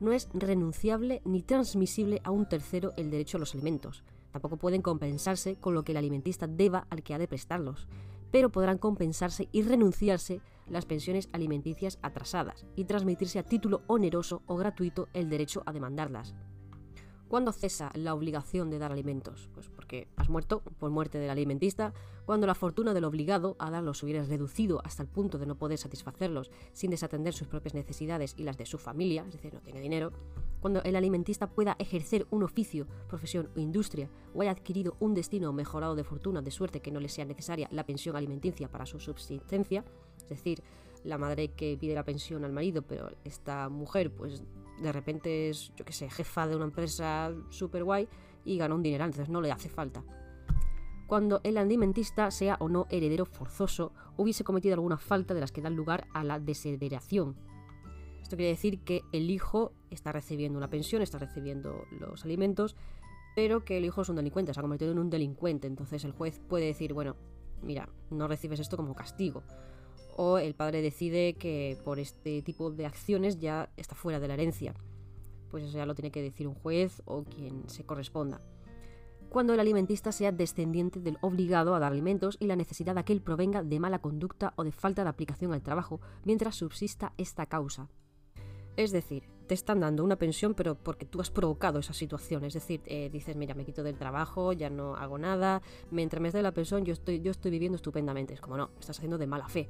No es renunciable ni transmisible a un tercero el derecho a los alimentos. Tampoco pueden compensarse con lo que el alimentista deba al que ha de prestarlos, pero podrán compensarse y renunciarse las pensiones alimenticias atrasadas y transmitirse a título oneroso o gratuito el derecho a demandarlas. ¿Cuándo cesa la obligación de dar alimentos? Pues porque has muerto por muerte del alimentista, cuando la fortuna del obligado a darlos hubiera reducido hasta el punto de no poder satisfacerlos sin desatender sus propias necesidades y las de su familia, es decir, no tiene dinero, cuando el alimentista pueda ejercer un oficio, profesión o industria, o haya adquirido un destino mejorado de fortuna de suerte que no le sea necesaria la pensión alimenticia para su subsistencia, es decir, la madre que pide la pensión al marido, pero esta mujer pues de repente es, yo qué sé, jefa de una empresa súper guay y gana un dineral, entonces no le hace falta. Cuando el alimentista sea o no heredero forzoso, hubiese cometido alguna falta de las que dan lugar a la desheredación. Esto quiere decir que el hijo está recibiendo una pensión, está recibiendo los alimentos, pero que el hijo es un delincuente, se ha convertido en un delincuente. Entonces el juez puede decir, bueno, mira, no recibes esto como castigo o el padre decide que por este tipo de acciones ya está fuera de la herencia. Pues eso ya lo tiene que decir un juez o quien se corresponda. Cuando el alimentista sea descendiente del obligado a dar alimentos y la necesidad de que él provenga de mala conducta o de falta de aplicación al trabajo mientras subsista esta causa. Es decir, te están dando una pensión, pero porque tú has provocado esa situación. Es decir, eh, dices, mira, me quito del trabajo, ya no hago nada, mientras me dé la pensión yo estoy, yo estoy viviendo estupendamente. Es como, no, estás haciendo de mala fe.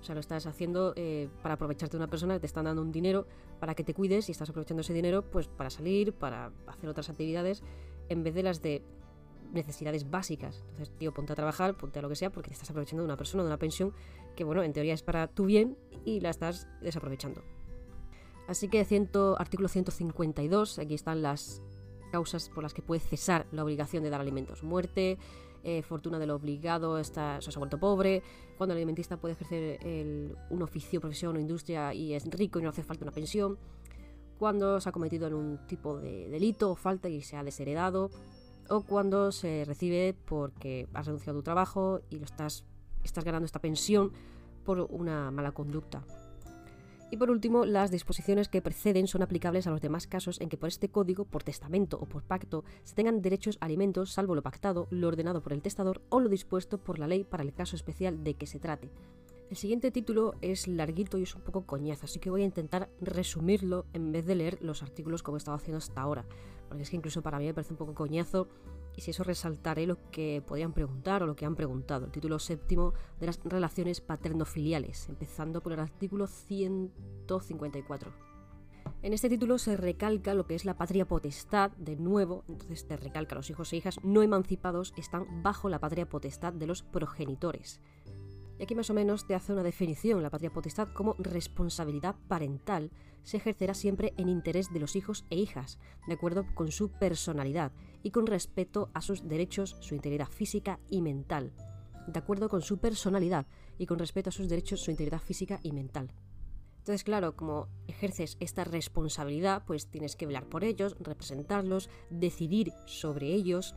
O sea, lo estás haciendo eh, para aprovecharte de una persona te están dando un dinero para que te cuides y estás aprovechando ese dinero pues para salir, para hacer otras actividades, en vez de las de necesidades básicas. Entonces, tío, ponte a trabajar, ponte a lo que sea, porque te estás aprovechando de una persona, de una pensión que, bueno, en teoría es para tu bien y la estás desaprovechando. Así que ciento, artículo 152, aquí están las causas por las que puede cesar la obligación de dar alimentos. Muerte, eh, fortuna del obligado está, se ha vuelto pobre, cuando el alimentista puede ejercer un oficio, profesión o industria y es rico y no hace falta una pensión, cuando se ha cometido en un tipo de delito o falta y se ha desheredado, o cuando se recibe porque has renunciado a tu trabajo y lo estás, estás ganando esta pensión por una mala conducta. Y por último, las disposiciones que preceden son aplicables a los demás casos en que por este código, por testamento o por pacto, se tengan derechos a alimentos salvo lo pactado, lo ordenado por el testador o lo dispuesto por la ley para el caso especial de que se trate. El siguiente título es larguito y es un poco coñazo, así que voy a intentar resumirlo en vez de leer los artículos como he estado haciendo hasta ahora, es que incluso para mí me parece un poco coñazo y si eso resaltaré lo que podían preguntar o lo que han preguntado. El título séptimo de las relaciones paterno-filiales, empezando por el artículo 154. En este título se recalca lo que es la patria potestad, de nuevo, entonces te recalca los hijos e hijas no emancipados están bajo la patria potestad de los progenitores. Y aquí más o menos te hace una definición, la patria potestad como responsabilidad parental se ejercerá siempre en interés de los hijos e hijas, de acuerdo con su personalidad y con respeto a sus derechos, su integridad física y mental. De acuerdo con su personalidad y con respeto a sus derechos, su integridad física y mental. Entonces, claro, como ejerces esta responsabilidad, pues tienes que velar por ellos, representarlos, decidir sobre ellos,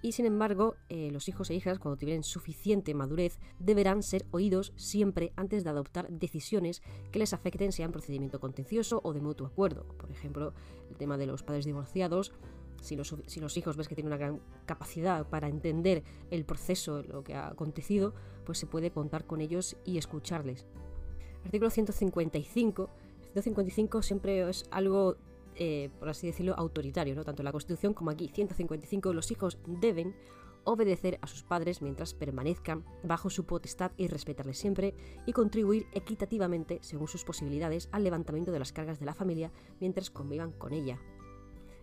y sin embargo, eh, los hijos e hijas, cuando tienen suficiente madurez, deberán ser oídos siempre antes de adoptar decisiones que les afecten, sea en procedimiento contencioso o de mutuo acuerdo. Por ejemplo, el tema de los padres divorciados. Si los, si los hijos ves que tienen una gran capacidad para entender el proceso, lo que ha acontecido, pues se puede contar con ellos y escucharles. Artículo 155. 155 siempre es algo eh, por así decirlo, autoritario, ¿no? tanto la Constitución como aquí, 155, los hijos deben obedecer a sus padres mientras permanezcan bajo su potestad y respetarles siempre, y contribuir equitativamente, según sus posibilidades, al levantamiento de las cargas de la familia mientras convivan con ella.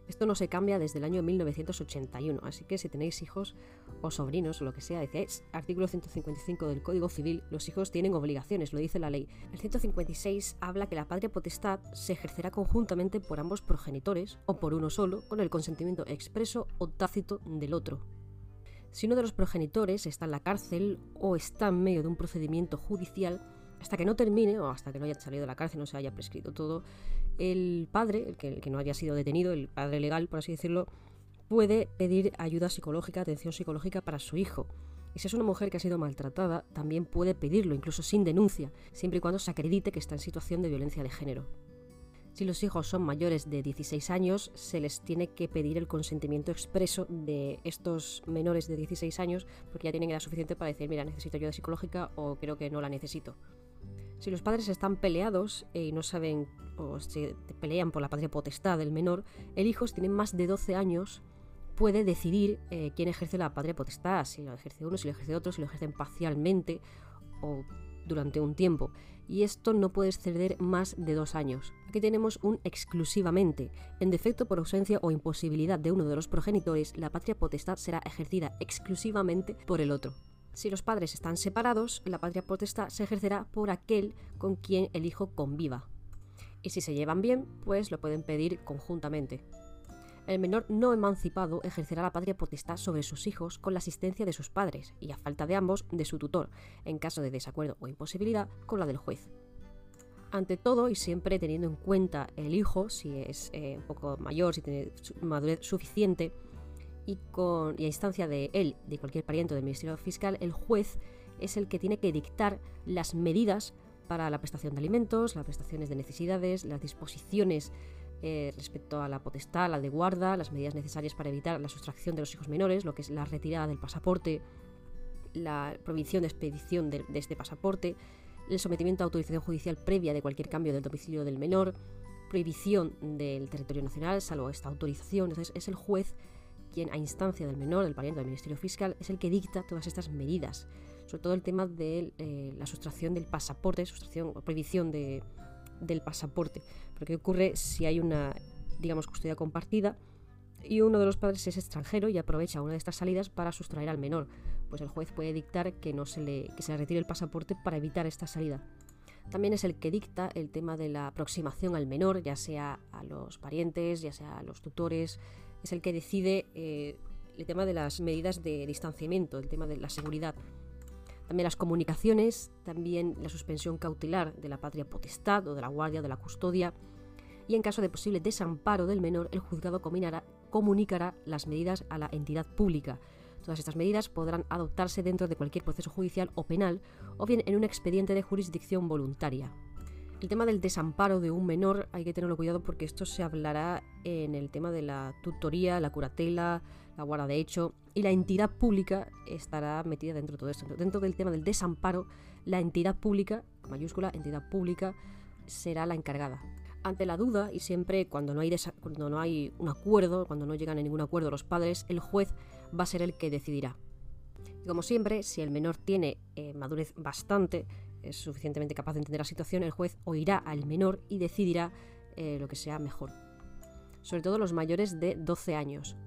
Esto no se cambia desde el año 1981, así que si tenéis hijos o sobrinos o lo que sea, decís artículo 155 del Código Civil, los hijos tienen obligaciones, lo dice la ley. El 156 habla que la patria potestad se ejercerá conjuntamente por ambos progenitores o por uno solo, con el consentimiento expreso o tácito del otro. Si uno de los progenitores está en la cárcel o está en medio de un procedimiento judicial, hasta que no termine o hasta que no haya salido de la cárcel, no se haya prescrito todo, el padre, el que, no haya sido detenido, el padre legal, por así decirlo, puede pedir ayuda psicológica, atención psicológica para su hijo. Y si es una mujer que ha sido maltratada, también puede pedirlo, incluso sin denuncia, siempre y cuando se acredite que está en situación de violencia de género. Si los hijos son mayores de 16 años, se les tiene que pedir el consentimiento expreso de estos menores de 16 años, porque ya tienen edad suficiente para decir, mira, necesito ayuda psicológica o creo que no la necesito. Si los padres están peleados y no saben o se pelean por la patria potestad del menor, el hijo, si tiene más de 12 años, puede decidir eh, quién ejerce la patria potestad, si lo ejerce uno, si lo ejerce otro, si lo ejercen parcialmente o durante un tiempo. Y esto no puede exceder más de dos años. Aquí tenemos un exclusivamente. En defecto por ausencia o imposibilidad de uno de los progenitores, la patria potestad será ejercida exclusivamente por el otro. Si los padres están separados, la patria potestad se ejercerá por aquel con quien el hijo conviva. Y si se llevan bien, pues lo pueden pedir conjuntamente. El menor no emancipado ejercerá la patria potestad sobre sus hijos con la asistencia de sus padres y, a falta de ambos, de su tutor, en caso de desacuerdo o imposibilidad, con la del juez. Ante todo, y siempre teniendo en cuenta el hijo, si es eh, un poco mayor, si tiene madurez suficiente, y, con, a instancia de él, de cualquier pariente del Ministerio Fiscal, el juez es el que tiene que dictar las medidas para la prestación de alimentos, las prestaciones de necesidades, las disposiciones eh, respecto a la potestad, la de guarda, las medidas necesarias para evitar la sustracción de los hijos menores, lo que es la retirada del pasaporte, la prohibición de expedición de, este pasaporte, el sometimiento a autorización judicial previa de cualquier cambio del domicilio del menor, prohibición del territorio nacional, salvo esta autorización. Entonces es el juez a instancia del menor, del pariente del Ministerio Fiscal, es el que dicta todas estas medidas. Sobre todo el tema de eh, la sustracción del pasaporte, sustracción o prohibición de, del pasaporte. Porque ocurre si hay una, digamos, custodia compartida y uno de los padres es extranjero y aprovecha una de estas salidas para sustraer al menor. Pues el juez puede dictar que, no se le, que se le retire el pasaporte para evitar esta salida. También es el que dicta el tema de la aproximación al menor, ya sea a los parientes, ya sea a los tutores, es el que decide eh, el tema de las medidas de distanciamiento, el tema de la seguridad. También las comunicaciones, también la suspensión cautelar de la patria potestad o de la guardia de la custodia. Y en caso de posible desamparo del menor, el juzgado comunicará las medidas a la entidad pública. Todas estas medidas podrán adoptarse dentro de cualquier proceso judicial o penal o bien en un expediente de jurisdicción voluntaria. El tema del desamparo de un menor hay que tenerlo cuidado porque esto se hablará en el tema de la tutoría, la curatela, la guarda de hecho y la entidad pública estará metida dentro de todo esto. Dentro del tema del desamparo, la entidad pública, mayúscula, entidad pública, será la encargada. Ante la duda y siempre cuando no hay, no hay un acuerdo, cuando no llegan a ningún acuerdo los padres, el juez va a ser el que decidirá. Y como siempre, si el menor tiene eh, madurez bastante, es suficientemente capaz de entender la situación, el juez oirá al menor y decidirá eh, lo que sea mejor. Sobre todo los mayores de 12 años.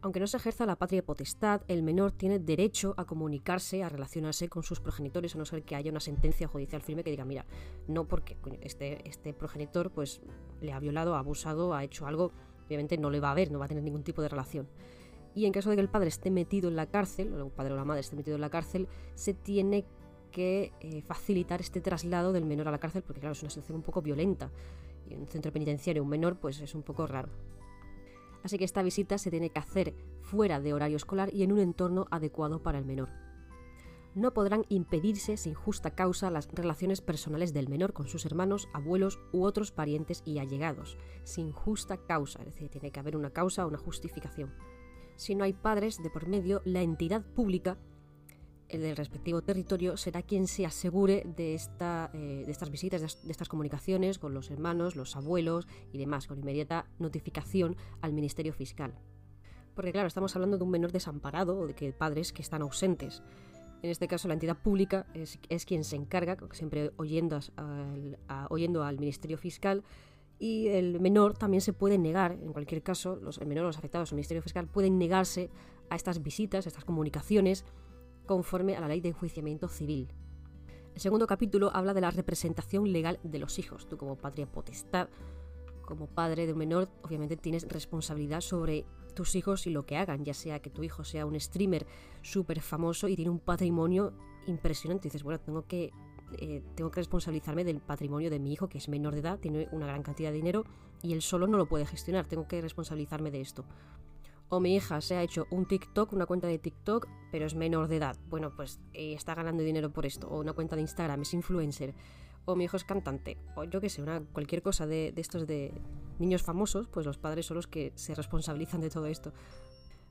Aunque no se ejerza la patria potestad, el menor tiene derecho a comunicarse, a relacionarse con sus progenitores, a no ser que haya una sentencia judicial firme que diga, mira, no porque este, este progenitor pues, le ha violado, ha abusado, ha hecho algo, obviamente no le va a ver, no va a tener ningún tipo de relación. Y en caso de que el padre esté metido en la cárcel, o el padre o la madre esté metido en la cárcel, se tiene que eh, facilitar este traslado del menor a la cárcel, porque claro, es una situación un poco violenta. Y en un centro penitenciario un menor, pues es un poco raro. Así que esta visita se tiene que hacer fuera de horario escolar y en un entorno adecuado para el menor. No podrán impedirse sin justa causa las relaciones personales del menor con sus hermanos, abuelos u otros parientes y allegados, sin justa causa, es decir, tiene que haber una causa o una justificación. Si no hay padres de por medio, la entidad pública el del respectivo territorio será quien se asegure de, esta, eh, de estas visitas, de, estas comunicaciones con los hermanos, los abuelos y demás, con inmediata notificación al Ministerio Fiscal. Porque claro, estamos hablando de un menor desamparado o de que padres que están ausentes. En este caso, la entidad pública es, quien se encarga, siempre oyendo al, oyendo al Ministerio Fiscal, y el menor también se puede negar, en cualquier caso, los, el menor o los afectados al Ministerio Fiscal pueden negarse a estas visitas, a estas comunicaciones, conforme a la ley de enjuiciamiento civil. El segundo capítulo habla de la representación legal de los hijos. Tú como patria potestad, como padre de un menor, obviamente tienes responsabilidad sobre tus hijos y lo que hagan, ya sea que tu hijo sea un streamer súper famoso y tiene un patrimonio impresionante. Y dices, bueno, tengo que, eh, tengo que responsabilizarme del patrimonio de mi hijo, que es menor de edad, tiene una gran cantidad de dinero y él solo no lo puede gestionar. Tengo que responsabilizarme de esto. O mi hija se ha hecho un TikTok, una cuenta de TikTok, pero es menor de edad. Bueno, pues eh, está ganando dinero por esto. O una cuenta de Instagram, es influencer. O mi hijo es cantante. O yo qué sé, una, cualquier cosa de, de estos de, niños famosos, pues los padres son los que se responsabilizan de todo esto.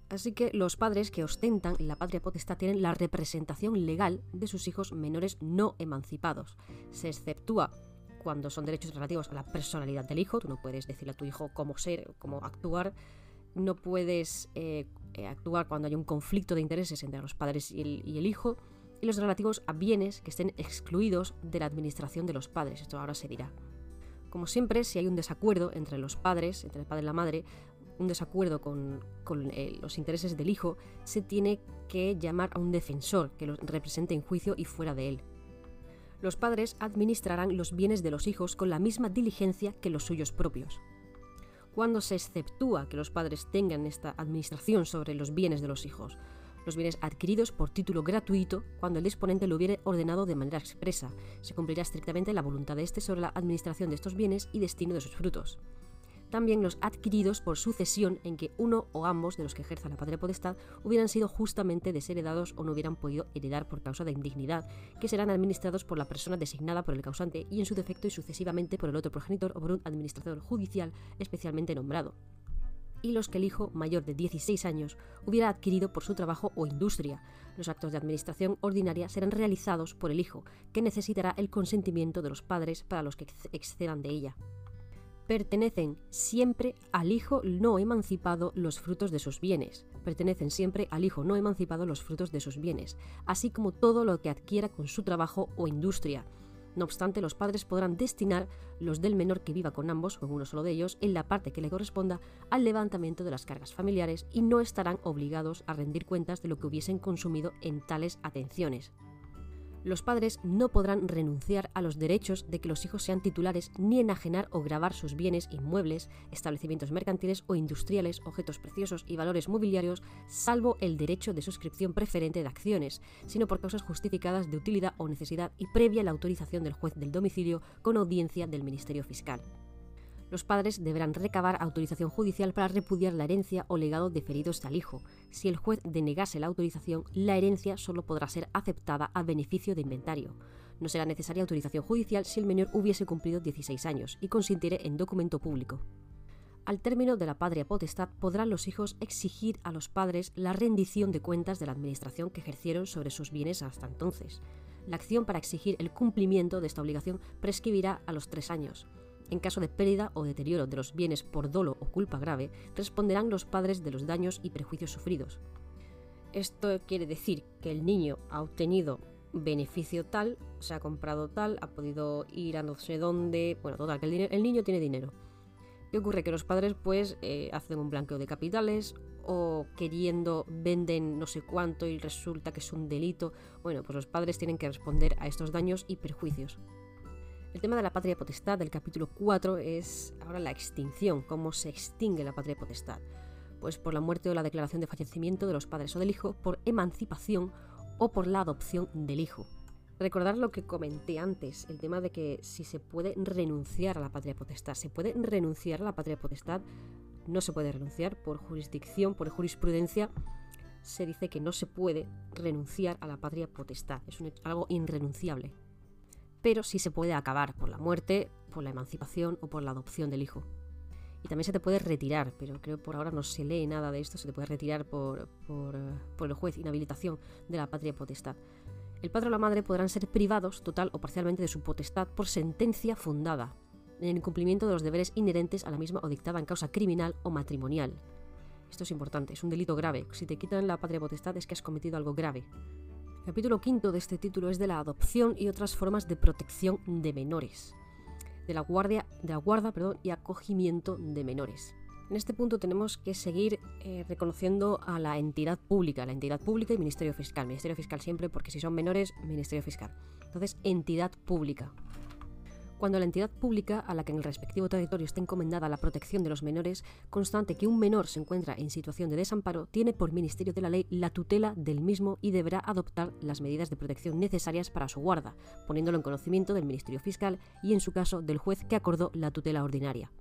Así que los padres que ostentan la patria potestad tienen la representación legal de sus hijos menores no emancipados. Se exceptúa cuando son derechos relativos a la personalidad del hijo, tú no puedes decirle a tu hijo cómo ser, cómo actuar, no puedes eh, eh, actuar cuando hay un conflicto de intereses entre los padres y el, hijo, y los relativos a bienes que estén excluidos de la administración de los padres, esto ahora se dirá. Como siempre, si hay un desacuerdo entre los padres, entre el padre y la madre, un desacuerdo con, eh, los intereses del hijo, se tiene que llamar a un defensor que los represente en juicio y fuera de él. Los padres administrarán los bienes de los hijos con la misma diligencia que los suyos propios. Cuando se exceptúa que los padres tengan esta administración sobre los bienes de los hijos, los bienes adquiridos por título gratuito cuando el disponente lo hubiere ordenado de manera expresa. Se cumplirá estrictamente la voluntad de éste sobre la administración de estos bienes y destino de sus frutos. También los adquiridos por sucesión en que uno o ambos de los que ejerzan la patria potestad hubieran sido justamente desheredados o no hubieran podido heredar por causa de indignidad, que serán administrados por la persona designada por el causante y en su defecto y sucesivamente por el otro progenitor o por un administrador judicial especialmente nombrado y los que el hijo mayor de 16 años hubiera adquirido por su trabajo o industria. Los actos de administración ordinaria serán realizados por el hijo, que necesitará el consentimiento de los padres para los que excedan de ella. Pertenecen siempre al hijo no emancipado los frutos de sus bienes. Pertenecen siempre al hijo no emancipado los frutos de sus bienes, así como todo lo que adquiera con su trabajo o industria no obstante, los padres podrán destinar los del menor que viva con ambos en uno solo de ellos en la parte que le corresponda al levantamiento de las cargas familiares y no estarán obligados a rendir cuentas de lo que hubiesen consumido en tales atenciones los padres no podrán renunciar a los derechos de que los hijos sean titulares ni enajenar o grabar sus bienes inmuebles, establecimientos mercantiles o industriales, objetos preciosos y valores mobiliarios, salvo el derecho de suscripción preferente de acciones, sino por causas justificadas de utilidad o necesidad y previa la autorización del juez del domicilio con audiencia del Ministerio Fiscal los padres deberán recabar autorización judicial para repudiar la herencia o legado deferidos al hijo. Si el juez denegase la autorización, la herencia solo podrá ser aceptada a beneficio de inventario. No será necesaria autorización judicial si el menor hubiese cumplido 16 años y consintiere en documento público. Al término de la patria potestad podrán los hijos exigir a los padres la rendición de cuentas de la administración que ejercieron sobre sus bienes hasta entonces. La acción para exigir el cumplimiento de esta obligación prescribirá a los tres años. En caso de pérdida o deterioro de los bienes por dolo o culpa grave, responderán los padres de los daños y perjuicios sufridos. Esto quiere decir que el niño ha obtenido beneficio tal, se ha comprado tal, ha podido ir a no sé dónde, bueno, total, que el, niño tiene dinero. ¿Qué ocurre? Que los padres pues eh, hacen un blanqueo de capitales o queriendo venden no sé cuánto y resulta que es un delito. Bueno, pues los padres tienen que responder a estos daños y perjuicios. El tema de la patria potestad del capítulo 4 es ahora la extinción, cómo se extingue la patria potestad. Pues por la muerte o la declaración de fallecimiento de los padres o del hijo, por emancipación o por la adopción del hijo. Recordar lo que comenté antes, el tema de que si se puede renunciar a la patria potestad. ¿Se puede renunciar a la patria potestad? No se puede renunciar por jurisdicción, por jurisprudencia. Se dice que no se puede renunciar a la patria potestad. Es algo irrenunciable pero sí se puede acabar por la muerte, por la emancipación o por la adopción del hijo. Y también se te puede retirar, pero creo que por ahora no se lee nada de esto, se te puede retirar por, el juez, inhabilitación de la patria potestad. El padre o la madre podrán ser privados total o parcialmente de su potestad por sentencia fundada, en el cumplimiento de los deberes inherentes a la misma o dictada en causa criminal o matrimonial. Esto es importante, es un delito grave. Si te quitan la patria potestad es que has cometido algo grave. Capítulo quinto de este título es de la adopción y otras formas de protección de menores, de la, guardia, de la guarda perdón, y acogimiento de menores. En este punto tenemos que seguir eh, reconociendo a la entidad pública, la entidad pública y Ministerio Fiscal. Ministerio Fiscal siempre, porque si son menores, Ministerio Fiscal. Entonces, entidad pública. Cuando la entidad pública a la que en el respectivo territorio está encomendada la protección de los menores, constante que un menor se encuentra en situación de desamparo, tiene por Ministerio de la Ley la tutela del mismo y deberá adoptar las medidas de protección necesarias para su guarda, poniéndolo en conocimiento del Ministerio Fiscal y, en su caso, del juez que acordó la tutela ordinaria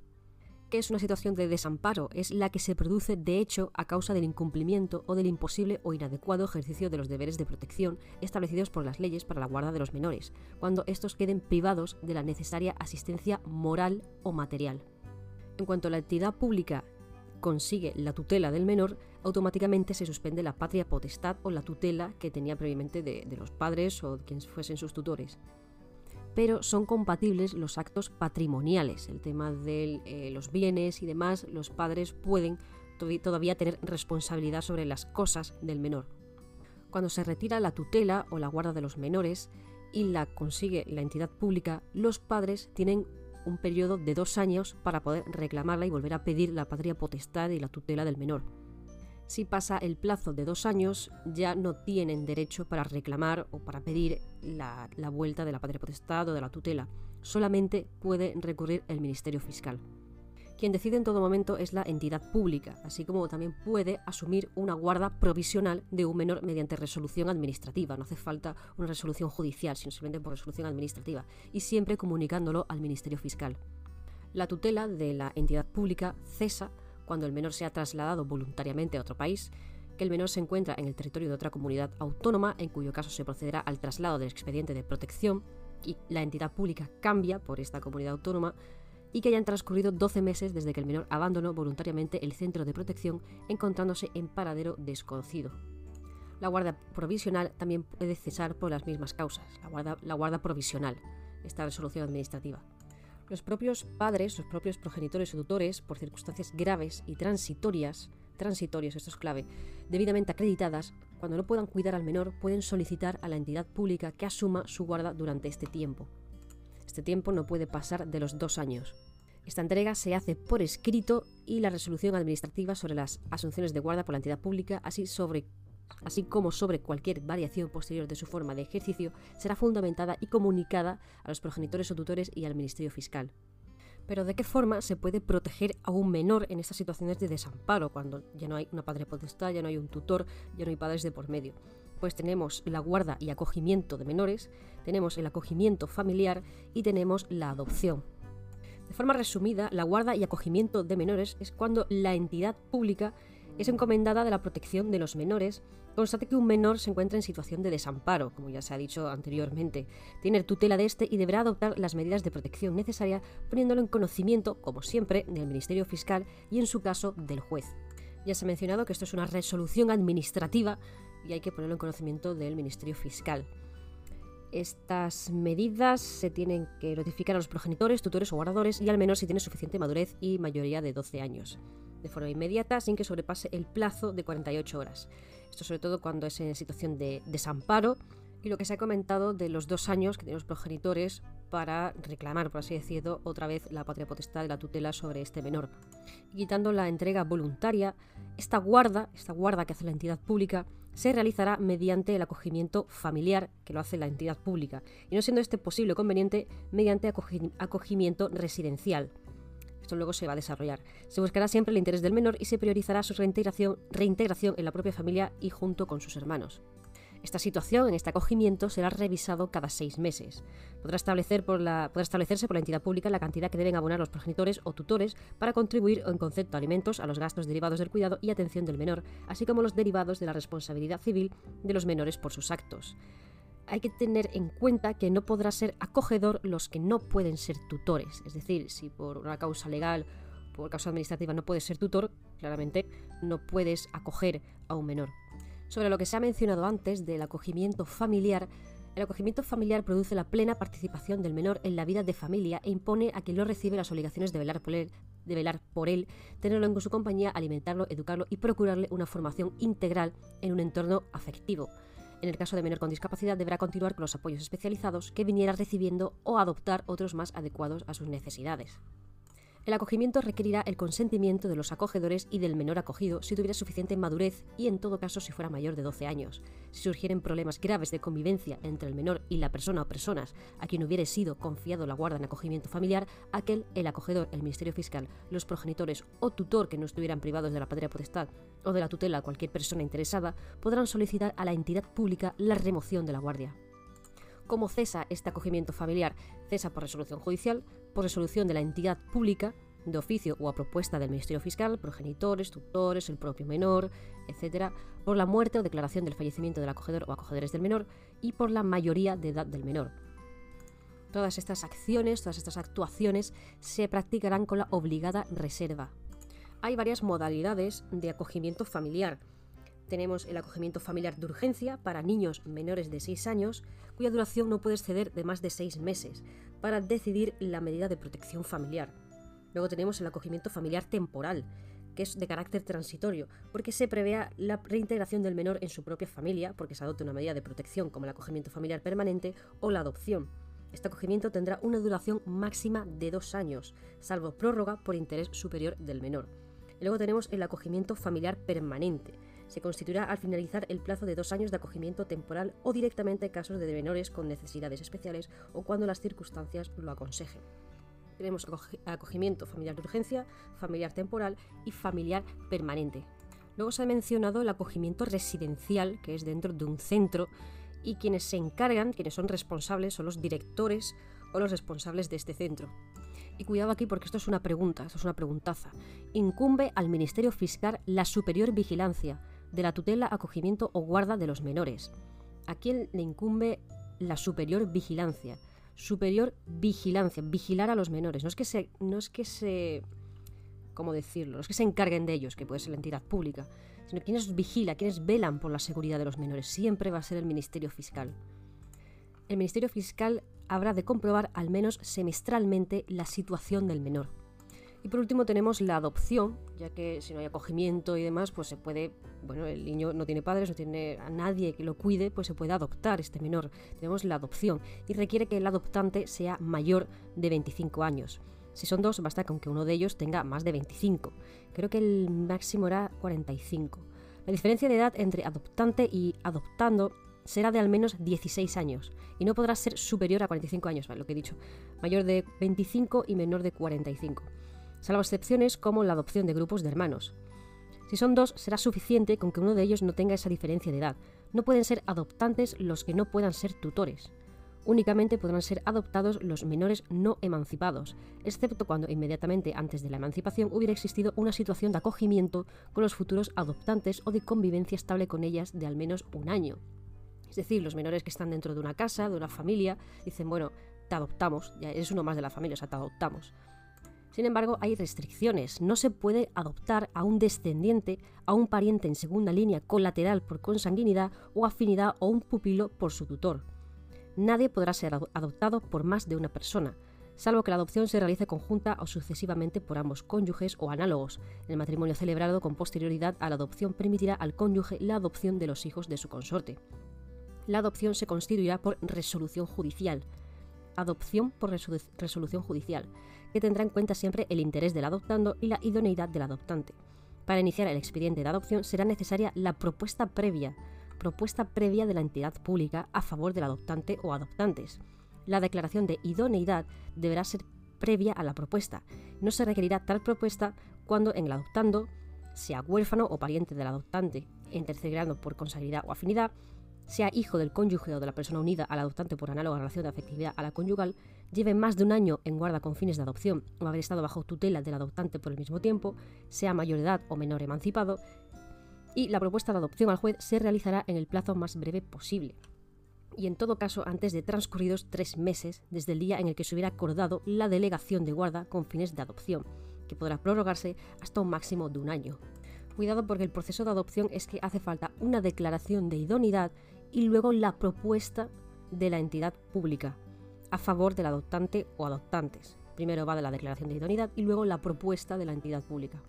es una situación de desamparo, es la que se produce de hecho a causa del incumplimiento o del imposible o inadecuado ejercicio de los deberes de protección establecidos por las leyes para la guarda de los menores, cuando estos queden privados de la necesaria asistencia moral o material. En cuanto la entidad pública consigue la tutela del menor, automáticamente se suspende la patria potestad o la tutela que tenía previamente de, los padres o quienes fuesen sus tutores pero son compatibles los actos patrimoniales, el tema de eh, los bienes y demás, los padres pueden todavía tener responsabilidad sobre las cosas del menor. Cuando se retira la tutela o la guarda de los menores y la consigue la entidad pública, los padres tienen un periodo de dos años para poder reclamarla y volver a pedir la patria potestad y la tutela del menor si pasa el plazo de dos años, ya no tienen derecho para reclamar o para pedir la, vuelta de la patria potestad o de la tutela. Solamente puede recurrir el Ministerio Fiscal. Quien decide en todo momento es la entidad pública, así como también puede asumir una guarda provisional de un menor mediante resolución administrativa. No hace falta una resolución judicial, sino simplemente por resolución administrativa, y siempre comunicándolo al Ministerio Fiscal. La tutela de la entidad pública cesa cuando el menor se ha trasladado voluntariamente a otro país, que el menor se encuentra en el territorio de otra comunidad autónoma, en cuyo caso se procederá al traslado del expediente de protección y la entidad pública cambia por esta comunidad autónoma, y que hayan transcurrido 12 meses desde que el menor abandonó voluntariamente el centro de protección encontrándose en paradero desconocido. La guarda provisional también puede cesar por las mismas causas, la guarda, la guarda provisional, esta resolución administrativa. Los propios padres, los propios progenitores o tutores, por circunstancias graves y transitorias, transitorias, esto es clave, debidamente acreditadas, cuando no puedan cuidar al menor, pueden solicitar a la entidad pública que asuma su guarda durante este tiempo. Este tiempo no puede pasar de los dos años. Esta entrega se hace por escrito y la resolución administrativa sobre las asunciones de guarda por la entidad pública, así sobre así como sobre cualquier variación posterior de su forma de ejercicio, será fundamentada y comunicada a los progenitores o tutores y al Ministerio Fiscal. Pero ¿de qué forma se puede proteger a un menor en estas situaciones de desamparo, cuando ya no hay una padre potestad, ya no hay un tutor, ya no hay padres de por medio? Pues tenemos la guarda y acogimiento de menores, tenemos el acogimiento familiar y tenemos la adopción. De forma resumida, la guarda y acogimiento de menores es cuando la entidad pública es encomendada de la protección de los menores, constate que un menor se encuentra en situación de desamparo, como ya se ha dicho anteriormente, tiene tutela de este y deberá adoptar las medidas de protección necesarias poniéndolo en conocimiento, como siempre, del Ministerio Fiscal y en su caso del juez. Ya se ha mencionado que esto es una resolución administrativa y hay que ponerlo en conocimiento del Ministerio Fiscal. Estas medidas se tienen que notificar a los progenitores, tutores o guardadores y al menos si tiene suficiente madurez y mayoría de 12 años de forma inmediata sin que sobrepase el plazo de 48 horas. Esto sobre todo cuando es en situación de desamparo y lo que se ha comentado de los dos años que tienen los progenitores para reclamar, por así decirlo, otra vez la patria potestad de la tutela sobre este menor. quitando la entrega voluntaria, esta guarda, esta guarda que hace la entidad pública, se realizará mediante el acogimiento familiar que lo hace la entidad pública, y no siendo este posible o conveniente, mediante acogimiento residencial, esto luego se va a desarrollar. Se buscará siempre el interés del menor y se priorizará su reintegración, en la propia familia y junto con sus hermanos. Esta situación, en este acogimiento, será revisado cada seis meses. Podrá, podrá establecerse por la entidad pública la cantidad que deben abonar los progenitores o tutores para contribuir en concepto de alimentos a los gastos derivados del cuidado y atención del menor, así como los derivados de la responsabilidad civil de los menores por sus actos hay que tener en cuenta que no podrá ser acogedor los que no pueden ser tutores. Es decir, si por una causa legal, por causa administrativa no puedes ser tutor, claramente no puedes acoger a un menor. Sobre lo que se ha mencionado antes del acogimiento familiar, el acogimiento familiar produce la plena participación del menor en la vida de familia e impone a quien lo recibe las obligaciones de velar por él, de velar por él, tenerlo en su compañía, alimentarlo, educarlo y procurarle una formación integral en un entorno afectivo. En el caso de menor con discapacidad, deberá continuar con los apoyos especializados que viniera recibiendo o adoptar otros más adecuados a sus necesidades. El acogimiento requerirá el consentimiento de los acogedores y del menor acogido si tuviera suficiente madurez y en todo caso si fuera mayor de 12 años. Si surgieren problemas graves de convivencia entre el menor y la persona o personas a quien hubiere sido confiado la guarda en acogimiento familiar, aquel, el acogedor, el Ministerio Fiscal, los progenitores o tutor que no estuvieran privados de la patria potestad o de la tutela a cualquier persona interesada, podrán solicitar a la entidad pública la remoción de la guardia. ¿Cómo cesa este acogimiento familiar? Cesa por resolución judicial, por resolución de la entidad pública, de oficio o a propuesta del Ministerio Fiscal, progenitores, tutores, el propio menor, etc., por la muerte o declaración del fallecimiento del acogedor o acogedores del menor y por la mayoría de edad del menor. Todas estas acciones, todas estas actuaciones se practicarán con la obligada reserva. Hay varias modalidades de acogimiento familiar tenemos el acogimiento familiar de urgencia para niños menores de 6 años, cuya duración no puede exceder de más de 6 meses, para decidir la medida de protección familiar. Luego tenemos el acogimiento familiar temporal, que es de carácter transitorio, porque se prevé la reintegración del menor en su propia familia, porque se adopta una medida de protección como el acogimiento familiar permanente o la adopción. Este acogimiento tendrá una duración máxima de dos años, salvo prórroga por interés superior del menor. Y luego tenemos el acogimiento familiar permanente, se constituirá al finalizar el plazo de dos años de acogimiento temporal o directamente en casos de menores con necesidades especiales o cuando las circunstancias lo aconsejen. Tenemos acogimiento familiar de urgencia, familiar temporal y familiar permanente. Luego se ha mencionado el acogimiento residencial, que es dentro de un centro, y quienes se encargan, quienes son responsables, son los directores o los responsables de este centro. Y cuidado aquí porque esto es una pregunta, esto es una preguntaza. Incumbe al Ministerio Fiscal la superior vigilancia, de la tutela, acogimiento o guarda de los menores. ¿A quién le incumbe la superior vigilancia? Superior vigilancia, vigilar a los menores. No es que se, no es que se, ¿cómo decirlo? No es que se encarguen de ellos, que puede ser la entidad pública, sino quienes vigila, quienes velan por la seguridad de los menores. Siempre va a ser el Ministerio Fiscal. El Ministerio Fiscal habrá de comprobar al menos semestralmente la situación del menor y por último tenemos la adopción, ya que si no hay acogimiento y demás, pues se puede, bueno, el niño no tiene padres, no tiene a nadie que lo cuide, pues se puede adoptar este menor. Tenemos la adopción y requiere que el adoptante sea mayor de 25 años. Si son dos, basta con que uno de ellos tenga más de 25. Creo que el máximo era 45. La diferencia de edad entre adoptante y adoptando será de al menos 16 años y no podrá ser superior a 45 años, lo que he dicho, mayor de 25 y menor de 45 salvo excepciones como la adopción de grupos de hermanos. Si son dos, será suficiente con que uno de ellos no tenga esa diferencia de edad. No pueden ser adoptantes los que no puedan ser tutores. Únicamente podrán ser adoptados los menores no emancipados, excepto cuando inmediatamente antes de la emancipación hubiera existido una situación de acogimiento con los futuros adoptantes o de convivencia estable con ellas de al menos un año. Es decir, los menores que están dentro de una casa, de una familia, dicen, bueno, te adoptamos, ya eres uno más de la familia, o sea, te adoptamos. Sin embargo, hay restricciones. No se puede adoptar a un descendiente, a un pariente en segunda línea colateral por consanguinidad o afinidad o un pupilo por su tutor. Nadie podrá ser adoptado por más de una persona, salvo que la adopción se realice conjunta o sucesivamente por ambos cónyuges o análogos. El matrimonio celebrado con posterioridad a la adopción permitirá al cónyuge la adopción de los hijos de su consorte. La adopción se constituirá por resolución judicial. Adopción por resolución judicial que tendrá en cuenta siempre el interés del adoptando y la idoneidad del adoptante. Para iniciar el expediente de adopción será necesaria la propuesta previa, propuesta previa de la entidad pública a favor del adoptante o adoptantes. La declaración de idoneidad deberá ser previa a la propuesta. No se requerirá tal propuesta cuando en el adoptando sea huérfano o pariente del adoptante, en tercer grado por consanguinidad o afinidad, sea hijo del cónyuge o de la persona unida al adoptante por análoga relación de afectividad a la conyugal, lleve más de un año en guarda con fines de adopción o haber estado bajo tutela del adoptante por el mismo tiempo, sea mayor edad o menor emancipado, y la propuesta de adopción al juez se realizará en el plazo más breve posible. Y en todo caso antes de transcurridos tres meses desde el día en el que se hubiera acordado la delegación de guarda con fines de adopción, que podrá prorrogarse hasta un máximo de un año. Cuidado porque el proceso de adopción es que hace falta una declaración de idoneidad y luego la propuesta de la entidad pública a favor del adoptante o adoptantes. Primero va de la declaración de idoneidad y luego la propuesta de la entidad pública.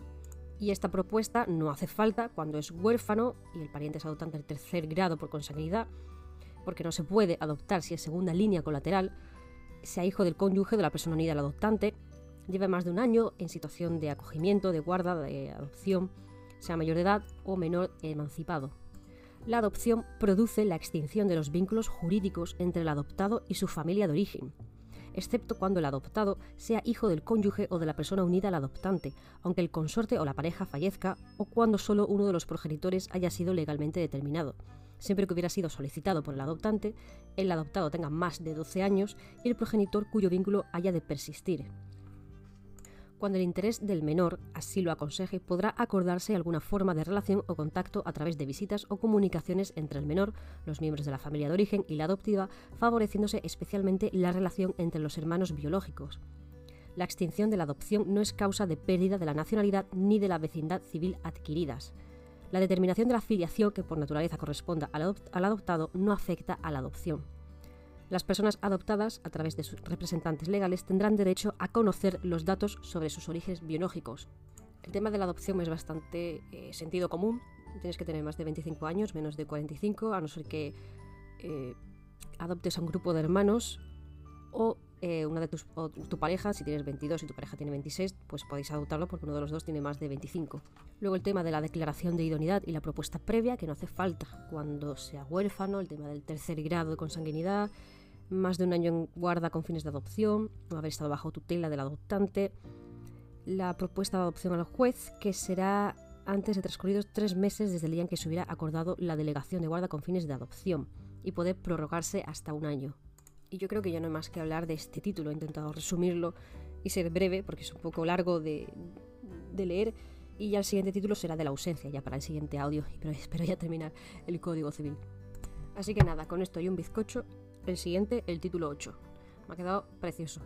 Y esta propuesta no hace falta cuando es huérfano y el pariente es adoptante del tercer grado por consanguinidad, porque no se puede adoptar si es segunda línea colateral, sea hijo del cónyuge de la persona unida al adoptante, lleve más de un año en situación de acogimiento, de guarda, de adopción, sea mayor de edad o menor emancipado. La adopción produce la extinción de los vínculos jurídicos entre el adoptado y su familia de origen, excepto cuando el adoptado sea hijo del cónyuge o de la persona unida al adoptante, aunque el consorte o la pareja fallezca o cuando solo uno de los progenitores haya sido legalmente determinado, siempre que hubiera sido solicitado por el adoptante, el adoptado tenga más de 12 años y el progenitor cuyo vínculo haya de persistir. Cuando el interés del menor así lo aconseje, podrá acordarse alguna forma de relación o contacto a través de visitas o comunicaciones entre el menor, los miembros de la familia de origen y la adoptiva, favoreciéndose especialmente la relación entre los hermanos biológicos. La extinción de la adopción no es causa de pérdida de la nacionalidad ni de la vecindad civil adquiridas. La determinación de la filiación que por naturaleza corresponda al, adoptado no afecta a la adopción. Las personas adoptadas, a través de sus representantes legales, tendrán derecho a conocer los datos sobre sus orígenes biológicos. El tema de la adopción es bastante eh, sentido común. Tienes que tener más de 25 años, menos de 45, a no ser que eh, adoptes a un grupo de hermanos o eh, una de tus, tu pareja, si tienes 22 y tu pareja tiene 26, pues podéis adoptarlo porque uno de los dos tiene más de 25. Luego el tema de la declaración de idoneidad y la propuesta previa, que no hace falta cuando sea huérfano, el tema del tercer grado de consanguinidad, más de un año en guarda con fines de adopción, no haber estado bajo tutela del adoptante, la propuesta de adopción al juez, que será antes de transcurridos tres meses desde el día en que se hubiera acordado la delegación de guarda con fines de adopción, y poder prorrogarse hasta un año. Y yo creo que ya no hay más que hablar de este título, he intentado resumirlo y ser breve, porque es un poco largo de, leer, y ya el siguiente título será de la ausencia, ya para el siguiente audio, pero espero ya terminar el Código Civil. Así que nada, con esto y un bizcocho el siguiente, el título 8. Me ha quedado precioso.